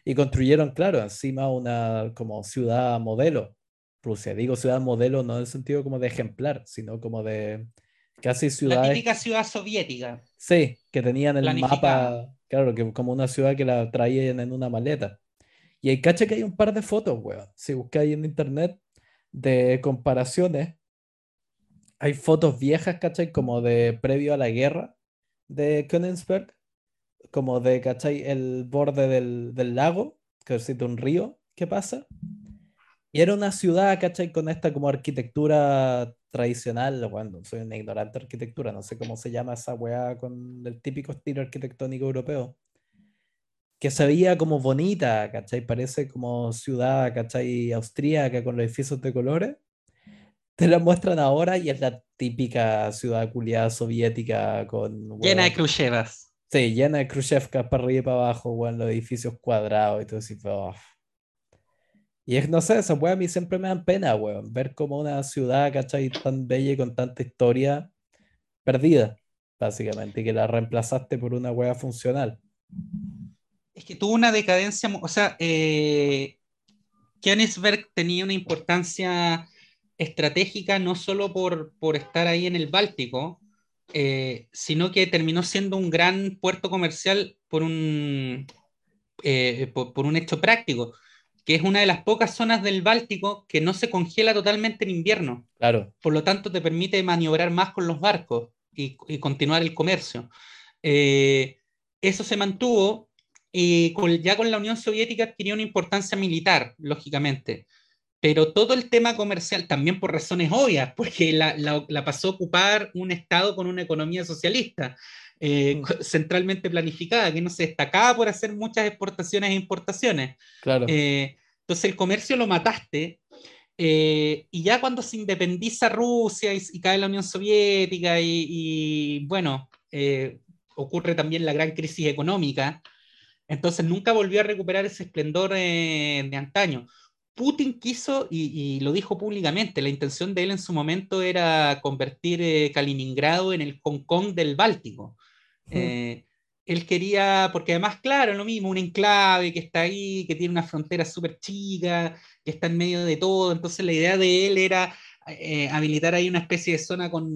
y construyeron, claro, encima una como ciudad modelo. Rusia, digo ciudad modelo no en el sentido como de ejemplar, sino como de casi ciudad. La típica ciudad soviética. Sí, que tenían el mapa, claro, que como una ciudad que la traían en una maleta. Y hay cacha que hay un par de fotos, weón. Si buscáis en internet de comparaciones hay fotos viejas, ¿cachai? Como de previo a la guerra de Königsberg, como de, ¿cachai? El borde del, del lago, que es un río que pasa. Y era una ciudad, ¿cachai? Con esta como arquitectura tradicional, bueno, soy una ignorante de arquitectura, no sé cómo se llama esa weá con el típico estilo arquitectónico europeo. Que se veía como bonita, ¿cachai? Parece como ciudad, ¿cachai? Austríaca con los edificios de colores te la muestran ahora y es la típica ciudad culiada soviética con... Llena de Khrushchevas. Sí, llena de Khrushchevkas para arriba y para abajo, weón, los edificios cuadrados y todo así. Y es, no sé, esas weas a mí siempre me dan pena, weón. Ver como una ciudad, ¿cachai? Tan bella y con tanta historia perdida, básicamente, y que la reemplazaste por una wea funcional. Es que tuvo una decadencia, o sea, eh, tenía una importancia estratégica no solo por, por estar ahí en el Báltico, eh, sino que terminó siendo un gran puerto comercial por un, eh, por, un hecho práctico, que es una de las pocas zonas del Báltico que no se congela totalmente en invierno. Claro. Por lo tanto, te permite maniobrar más con los barcos y, continuar el comercio. Eh, eso se mantuvo y ya con la Unión Soviética adquirió una importancia militar, lógicamente pero todo el tema comercial, también por razones obvias, porque la, pasó a ocupar un Estado con una economía socialista, eh, mm. <laughs> centralmente planificada, que no se destacaba por hacer muchas exportaciones e importaciones. Claro. Eh, entonces el comercio lo mataste, eh, y ya cuando se independiza Rusia y, cae la Unión Soviética, y, bueno, ocurre también la gran crisis económica, entonces nunca volvió a recuperar ese esplendor de antaño. Putin quiso, y, lo dijo públicamente, la intención de él en su momento era convertir eh, Kaliningrado en el Hong Kong del Báltico. Eh, él quería, porque además, claro, lo mismo, un enclave que está ahí, que tiene una frontera súper chica, que está en medio de todo, entonces la idea de él era eh, habilitar ahí una especie de zona con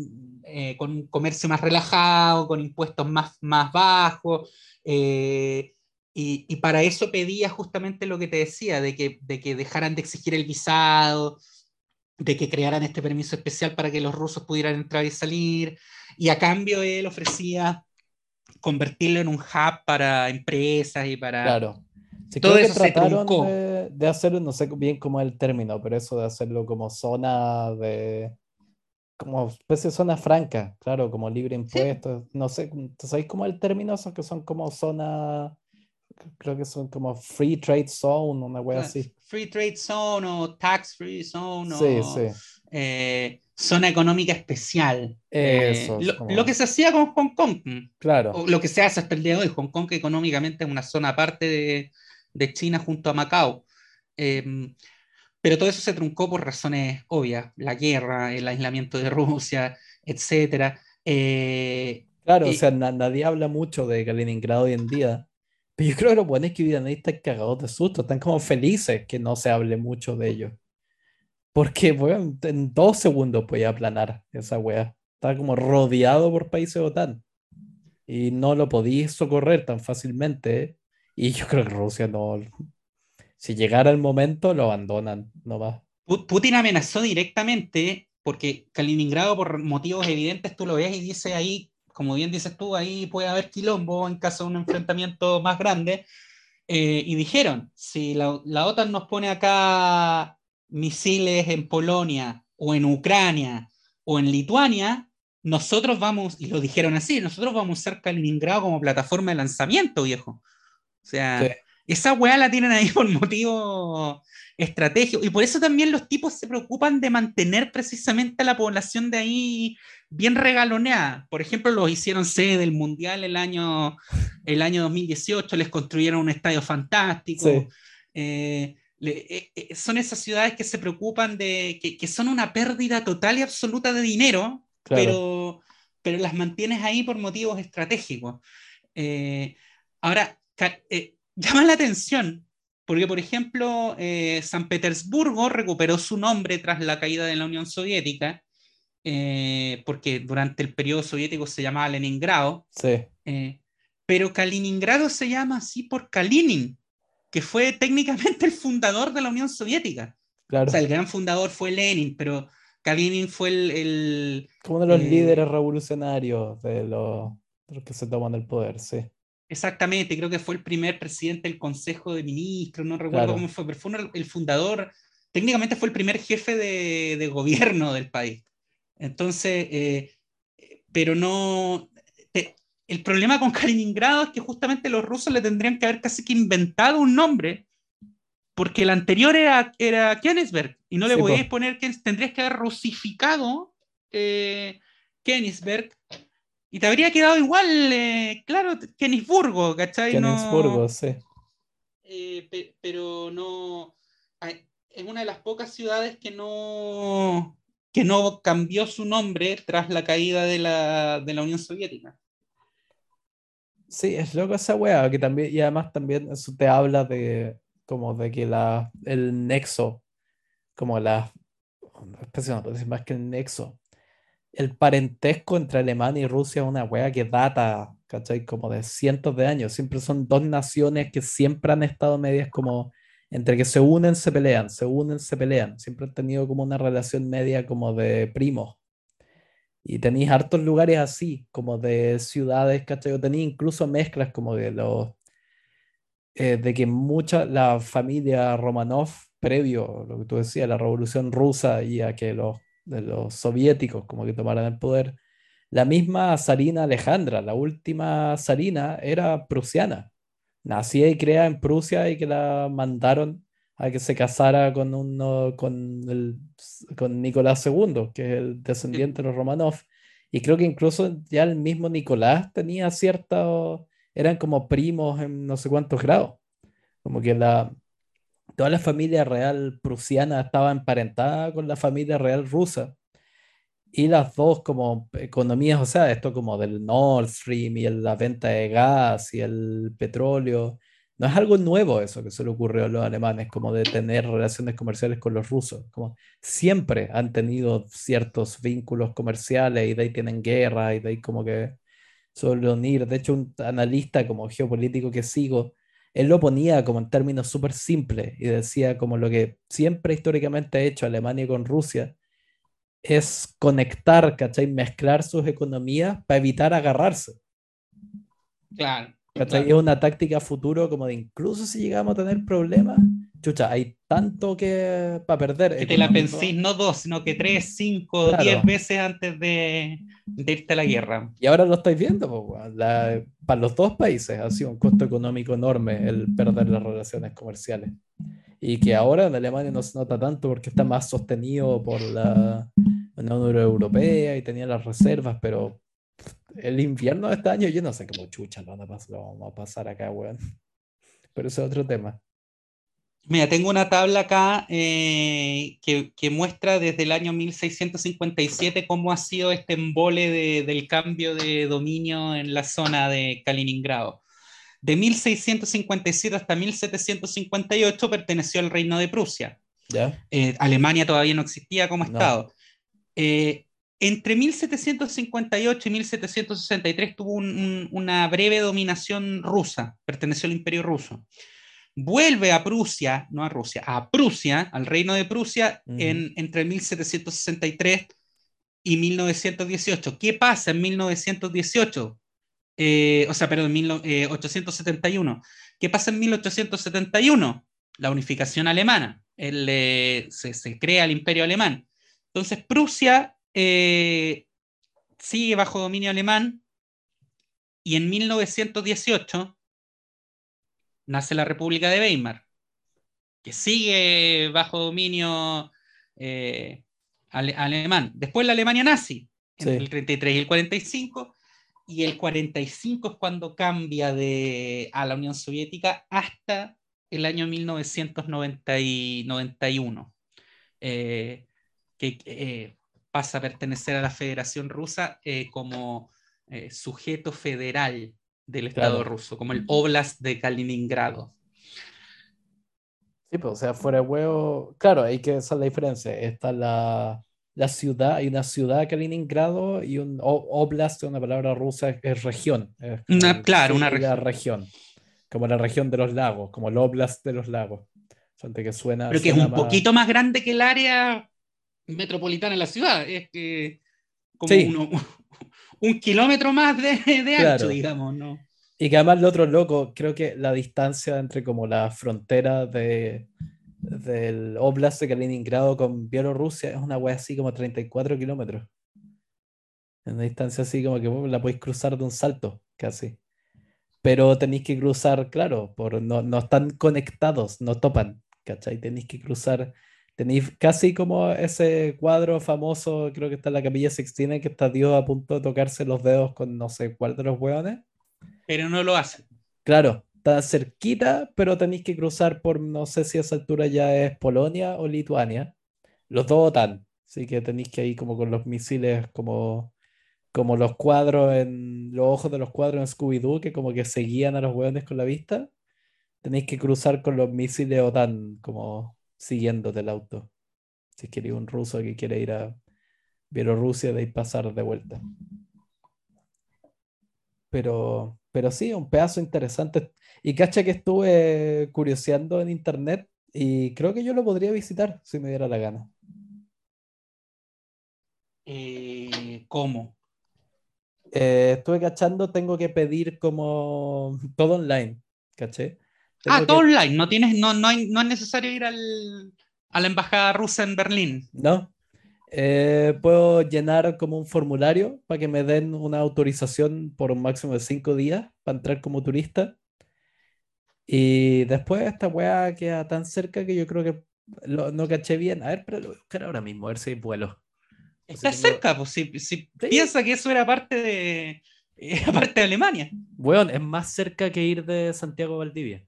con un comercio más relajado, con impuestos más, más bajos. Eh, y, y, para eso pedía justamente lo que te decía, de que, de que dejaran de exigir el visado, de que crearan este permiso especial para que los rusos pudieran entrar y salir. Y a cambio él ofrecía convertirlo en un hub para empresas y para... Claro. todo eso trataron de, de, hacerlo, no sé bien cómo es el término, pero eso de hacerlo como zona de... Como especie de zona franca, claro, como libre impuestos. No sé, ¿sabéis cómo es el término? Son que son como zona creo que son como Free Trade Zone, una wea así. Free Trade Zone o Tax Free Zone sí, o sí. Eh, zona económica especial. Eh, Eso, lo, que se hacía con Hong Kong. Claro. O lo que se hace hasta el día de hoy. Hong Kong económicamente es una zona aparte de, de China junto a Macao. Em, pero todo eso se truncó por razones obvias, la guerra, el aislamiento de Rusia, etc. Eh, claro, o sea, nadie habla mucho de Kaliningrado hoy en día, pero yo creo que lo bueno es que ahí están cagados de susto, están como felices que no se hable mucho de ellos. Porque, bueno, en dos segundos podía aplanar esa wea. Estaba como rodeado por países OTAN. Y no lo podías socorrer tan fácilmente. Y yo creo que Rusia no. Si llegara el momento, lo abandonan, no va. Putin amenazó directamente, porque Kaliningrado, por motivos evidentes, tú lo ves y dice ahí como bien dices tú, ahí puede haber quilombo en caso de un enfrentamiento más grande. Eh, y dijeron, si la, la, OTAN nos pone acá misiles en Polonia o en Ucrania o en Lituania, nosotros vamos, y lo dijeron así, nosotros vamos a usar Kaliningrado como plataforma de lanzamiento, viejo. O sea, esa weá la tienen ahí por motivo estratégico. Y por eso también los tipos se preocupan de mantener precisamente a la población de ahí bien regaloneada. Por ejemplo, los hicieron sede del Mundial el año, el año 2018, les construyeron un estadio fantástico. Eh, eh, eh, son esas ciudades que se preocupan de, que, que, son una pérdida total y absoluta de dinero, pero, pero las mantienes ahí por motivos estratégicos. ahora, llama la atención porque, por ejemplo, San Petersburgo recuperó su nombre tras la caída de la Unión Soviética eh, porque durante el periodo soviético se llamaba Leningrado, sí. eh, pero Kaliningrado se llama así por Kalinin, que fue técnicamente el fundador de la Unión Soviética. Claro. O sea, el gran fundador fue Lenin, pero Kalinin fue el... el Como uno de los eh, líderes revolucionarios de los, de los que se toman el poder, sí. Exactamente, creo que fue el primer presidente del Consejo de Ministros, no recuerdo claro. cómo fue, pero fue el fundador, técnicamente fue el primer jefe de, de gobierno del país. Entonces, eh, pero no... Te, el problema con Kaliningrado es que justamente los rusos le tendrían que haber casi que inventado un nombre, porque el anterior era, era Königsberg, y no le sí, podíais poner, tendrías que haber rusificado eh, Königsberg, y te habría quedado igual, eh, claro, Königsburgo, ¿cachai? Königsburgo, no, sí. Eh, pe, pero no... Es una de las pocas ciudades que no, que no cambió su nombre tras la caída de la, de la Unión Soviética. Sí, es loco esa wea, que también, y además también eso te habla de como de que la, el nexo, como la, especie no decir más que el nexo, el parentesco entre Alemania y Rusia es una wea que data, ¿cachai? Como de cientos de años, siempre son dos naciones que siempre han estado medias como entre que se unen, se pelean, se unen, se pelean. Siempre han tenido como una relación media como de primos. Y tenéis hartos lugares así, como de ciudades, ¿cachai? Tenéis incluso mezclas como de los... Eh, de que mucha, la familia Romanov, previo, lo que tú decías, la revolución rusa y a que los, de los soviéticos como que tomaran el poder, la misma zarina Alejandra, la última zarina, era prusiana nacía y crea en Prusia y que la mandaron a que se casara con, uno, con, el, con Nicolás II, que es el descendiente de los Romanov. Y creo que incluso ya el mismo Nicolás tenía cierta, eran como primos en no sé cuántos grados. Como que la, toda la familia real prusiana estaba emparentada con la familia real rusa y las dos como economías, o sea, esto como del Nord Stream y la venta de gas y el petróleo, No es algo nuevo eso que se le ocurrió a los alemanes, como de tener relaciones comerciales con los rusos. Como siempre han tenido ciertos vínculos comerciales y de ahí tienen guerra y de ahí como que suelen unir. De hecho, un analista como geopolítico que sigo, él lo ponía como en términos súper simples y decía como lo que siempre históricamente ha hecho Alemania con Rusia es conectar, ¿cachai? Mezclar sus economías para evitar agarrarse. Claro. ¿Cachai? Es una táctica futuro como de incluso si llegamos a tener problemas, chucha, hay tanto que para perder. Que te la pensís no dos, sino que tres, cinco, diez veces antes de, irte a la guerra. Y ahora lo estáis viendo, para los dos países ha sido un costo económico enorme el perder las relaciones comerciales. Y que ahora en Alemania no se nota tanto porque está más sostenido por la Unión Europea y tenía las reservas, pero el invierno de este año, yo no sé cómo chucha lo, vamos a pasar acá, weón. Pero ese es otro tema. Mira, tengo una tabla acá eh, que, muestra desde el año 1657 cómo ha sido este embole del cambio de dominio en la zona de Kaliningrado. De 1657 hasta 1758 perteneció al Reino de Prusia. ¿Ya? Eh, Alemania todavía no existía como Estado. Eh, entre 1758 y 1763 tuvo una breve dominación rusa, perteneció al imperio ruso. Vuelve a Prusia, no a Rusia, a Prusia, al reino de Prusia, en, entre 1763 y 1918. ¿Qué pasa en 1918? Eh, o sea, perdón, en 1871. ¿Qué pasa en 1871? La unificación alemana. Eh, se, se crea el imperio alemán. Entonces, Prusia eh, sigue bajo dominio alemán y en 1918 nace la República de Weimar, que sigue bajo dominio eh, alemán. Después la Alemania nazi, entre el 33 y el 45, y el 45 es cuando cambia de, a la Unión Soviética hasta el año 1991. Eh, que pasa a pertenecer a la Federación Rusa eh, como eh, sujeto federal del Estado ruso, como el Oblast de Kaliningrado. Sí, pues, o sea, fuera de huevo, claro, hay que hacer la diferencia. Está la, la ciudad, hay una ciudad Kaliningrado y un Oblast, una palabra rusa, es, región. claro, una región. Como la región de los lagos, como el Oblast de los lagos. que suena. Pero que es un poquito más grande que el área metropolitana en la ciudad, es que como un kilómetro más de, de ancho, digamos, ¿no? Y que además lo otro loco, creo que la distancia entre como la frontera de, del Oblast de Kaliningrado con Bielorrusia es una wea así como 34 kilómetros. En una distancia así como que la podéis cruzar de un salto, casi. Pero tenéis que cruzar, claro, por, no, no están conectados, no topan, ¿cachai? Tenéis que cruzar Tenéis casi como ese cuadro famoso, creo que está en la capilla Sixtina, que está Dios a punto de tocarse los dedos con no sé cuál de los hueones. Pero no lo hace. Claro, está cerquita, pero tenéis que cruzar por, no sé si a esa altura ya es Polonia o Lituania. Los dos OTAN. Así que tenéis que ir como con los misiles, como, como los cuadros en los ojos de los cuadros en Scooby-Doo, que como que seguían a los hueones con la vista. Tenéis que cruzar con los misiles OTAN, como siguiéndote el auto. Si quería un ruso que quiere ir a Bielorrusia, de ir pasar de vuelta. Pero, pero sí, un pedazo interesante. Y cacha que estuve curioseando en internet y creo que yo lo podría visitar si me diera la gana. Eh, ¿Cómo? Eh, estuve cachando, tengo que pedir como todo online, ¿caché? Ah, todo online, no, tienes, no, no, es necesario ir al, a la embajada rusa en Berlín. No. Eh, puedo llenar como un formulario para que me den una autorización por un máximo de cinco días para entrar como turista. Y después esta weá queda tan cerca que yo creo que no caché bien. A ver, pero lo voy a buscar ahora mismo, a ver si hay vuelo. Está cerca, pues si, piensa que eso era parte de, <laughs> parte de Alemania. Weón, es más cerca que ir de Santiago a Valdivia.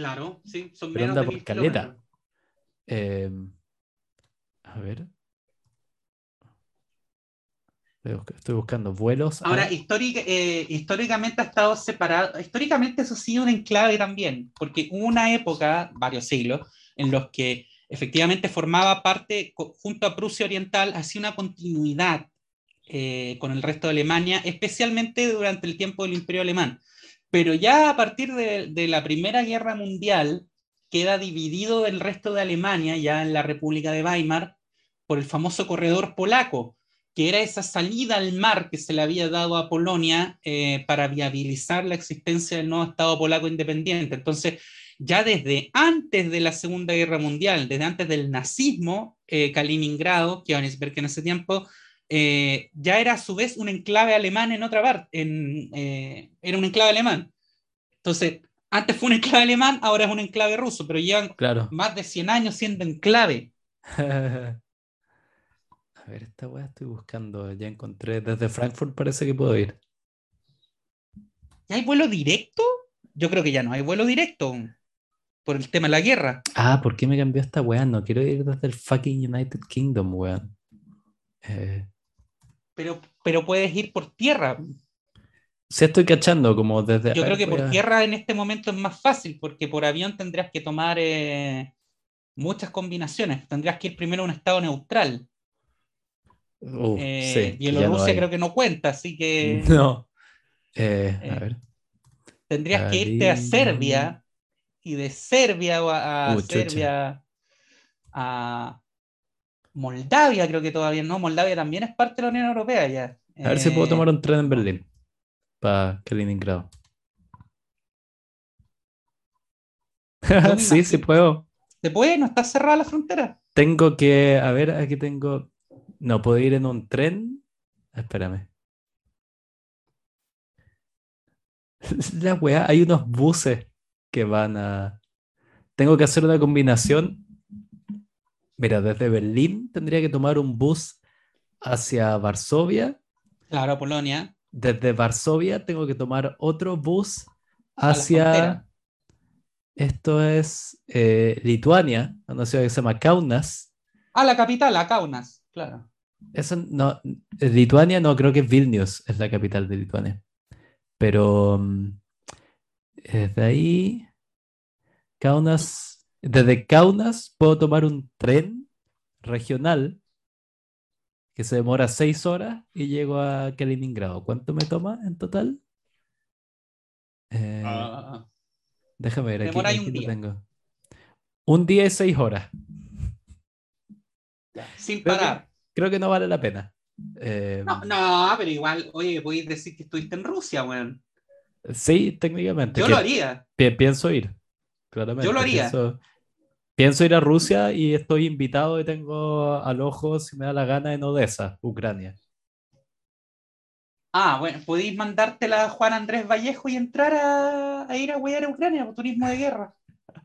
Claro, sí, son menos de por caleta. Em, a ver. Estoy buscando vuelos. Ahora, eh, históricamente ha estado separado, históricamente eso ha sido un enclave también, porque hubo una época, varios siglos, en los que efectivamente formaba parte, junto a Prusia Oriental, hacía una continuidad eh, con el resto de Alemania, especialmente durante el tiempo del Imperio Alemán. Pero ya a partir de, la Primera Guerra Mundial, queda dividido del resto de Alemania, ya en la República de Weimar, por el famoso corredor polaco, que era esa salida al mar que se le había dado a Polonia eh, para viabilizar la existencia del nuevo Estado polaco independiente. Entonces, ya desde antes de la Segunda Guerra Mundial, desde antes del nazismo, eh, Kaliningrado, que en ese tiempo, eh, ya era a su vez un enclave alemán en otra parte, era un enclave alemán. Entonces, antes fue un enclave alemán, ahora es un enclave ruso, pero llevan más de 100 años siendo enclave. <laughs> A ver, esta weá estoy buscando. Ya encontré. Desde Frankfurt parece que puedo ir. ¿Ya hay vuelo directo? Yo creo que ya no hay vuelo directo. Por el tema de la guerra. Ah, ¿por qué me cambió esta weá? No quiero ir desde el fucking United Kingdom, weón. Eh. Pero, pero puedes ir por tierra. Sí, estoy cachando, como desde. Yo creo que por tierra en este momento es más fácil, porque por avión tendrías que tomar eh, muchas combinaciones. Tendrías que ir primero a un estado neutral. Uh, eh, Bielorrusia creo que no cuenta, así que. <laughs> No. Eh, a eh, ver. Tendrías que irte a Serbia y de Serbia a, uh, Serbia a Moldavia, creo que todavía no. Moldavia también es parte de la Unión Europea ya. A ver si puedo tomar un tren en Berlín para Kaliningrado. <laughs> sí, sí puedo. ¿Se puede? ¿No está cerrada la frontera? Tengo que, a ver, aquí tengo no puedo ir en un tren. Espérame. <laughs> La weá, hay unos buses que van a. Tengo que hacer una combinación. Mira, desde Berlín tendría que tomar un bus hacia Varsovia. Claro, Polonia. Desde Varsovia tengo que tomar otro bus hacia. Esto es eh, Lituania, una ciudad que se llama Kaunas. Ah, la capital, a Kaunas, claro. Eso no, Lituania no, creo que Vilnius es la capital de Lituania. Pero mm, desde ahí, Kaunas, desde Kaunas puedo tomar un tren regional que se demora seis horas y llego a Kaliningrado. ¿Cuánto me toma en total? Eh, ah. déjame ver, aquí, un día. tengo. Un día y seis horas. Sin parar creo que no vale la pena. Eh, no, pero igual, oye, podéis decir que estuviste en Rusia, weón. Sí, técnicamente. Yo lo haría. pienso ir, claramente. Yo lo haría. Pienso, ir a Rusia y estoy invitado y tengo al ojo, si me da la gana, en Odessa, Ucrania. Ah, bueno, podéis mandártela a Juan Andrés Vallejo y entrar a, ir a huear a Ucrania por turismo de guerra. <laughs>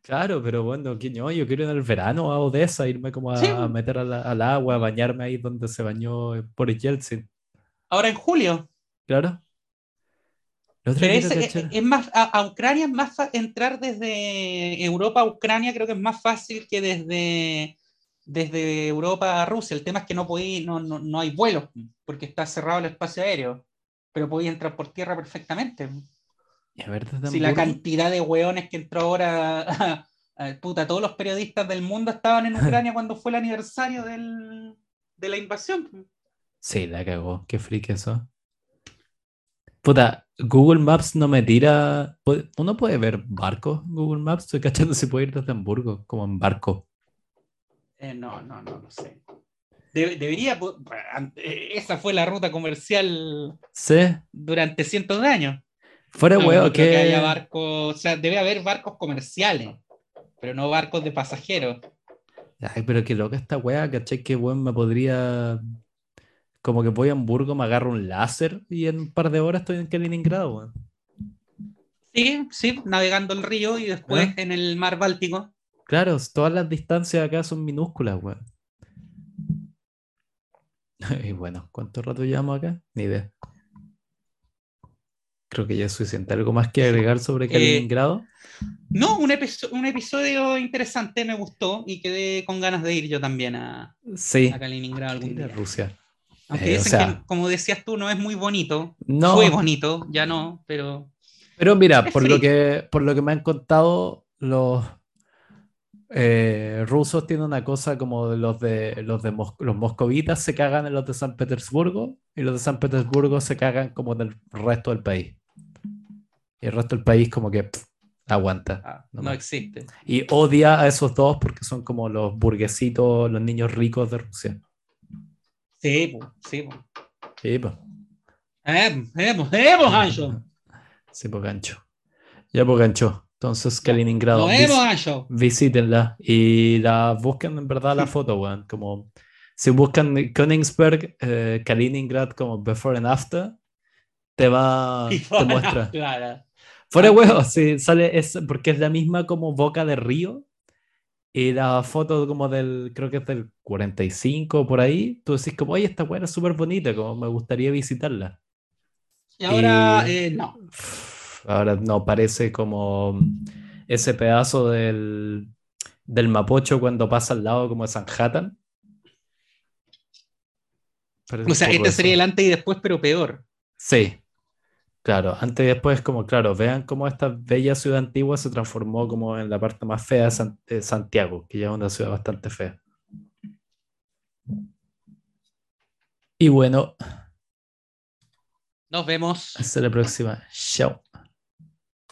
Claro, pero bueno, yo, yo quiero ir en el verano a Odessa, irme como a, meter al agua, a bañarme ahí donde se bañó Boris Yeltsin. Ahora en julio. Claro. Es, más, a, Ucrania es más entrar desde Europa a Ucrania, creo que es más fácil que desde, desde Europa a Rusia. El tema es que no, podí, no, no, no hay vuelos porque está cerrado el espacio aéreo, pero podía entrar por tierra perfectamente si la cantidad de hueones que entró ahora, <laughs> puta, todos los periodistas del mundo estaban en Ucrania <laughs> cuando fue el aniversario de la invasión. Sí, la cagó, qué freak eso. Puta, Google Maps no me tira. ¿Uno puede ver barcos en Google Maps? Estoy cachando si puede ir desde Hamburgo, como en barco. Eh, no, no, no lo sé. debería. Eh, esa fue la ruta comercial ¿Sí? durante cientos de años. Fuera huevo, que... que haya barcos, o sea, debe haber barcos comerciales, pero no barcos de pasajeros. Ay, pero qué loca esta wea, ¿cachai? Que weón me podría. Como que voy a Hamburgo, me agarro un láser y en un par de horas estoy en Kaliningrado, weón. Sí, sí, navegando el río y después ¿Ah? en el mar Báltico. Claro, todas las distancias acá son minúsculas, weón. <laughs> Y bueno, ¿cuánto rato llevamos acá? Ni idea. Creo que ya es suficiente. ¿Algo más que agregar sobre Kaliningrado? Eh, no, un, un, episodio interesante, me gustó y quedé con ganas de ir yo también a, sí. Kaliningrado algún día. Rusia. Aunque Eh, o dicen sea- que, como decías tú, no es muy bonito. No. Fue bonito, ya no, pero. Pero mira, por lo, que, por lo que me han contado, los eh, rusos tienen una cosa como los de los de Mos- los moscovitas se cagan en los de San Petersburgo y los de San Petersburgo se cagan como en el resto del país. Y el resto del país como que pff, aguanta. ah, No existe. Y odia a esos dos porque son como los burguesitos, los niños ricos de Rusia. Sí, po, sí, po. Sí, pues. Eh, eh, eh, Ancho. Sí, pues gancho. Ya, pues gancho. Entonces, Kaliningrado. Nos vemos, Ancho. Visítenla y la busquen en verdad la foto, weón. Como si buscan Königsberg, eh, Kaliningrad como before and after, te va, <laughs> te muestra. Claro. Fuera de huevo, sí, sale es porque es la misma como boca de río. Y la foto como del, creo que es del 45 por ahí, tú decís como, oye, esta weá es súper bonita, como me gustaría visitarla. Y ahora, Y- eh, no. Ahora no, parece como ese pedazo del, del Mapocho cuando pasa al lado como de Sanhattan. Parece O sea, este eso. sería el antes y después, pero peor. Sí, claro. Antes y después, como claro, vean cómo esta bella ciudad antigua se transformó como en la parte más fea de, San- de Santiago, que ya es una ciudad bastante fea. Y bueno, Nos vemos. hasta la próxima. Chao.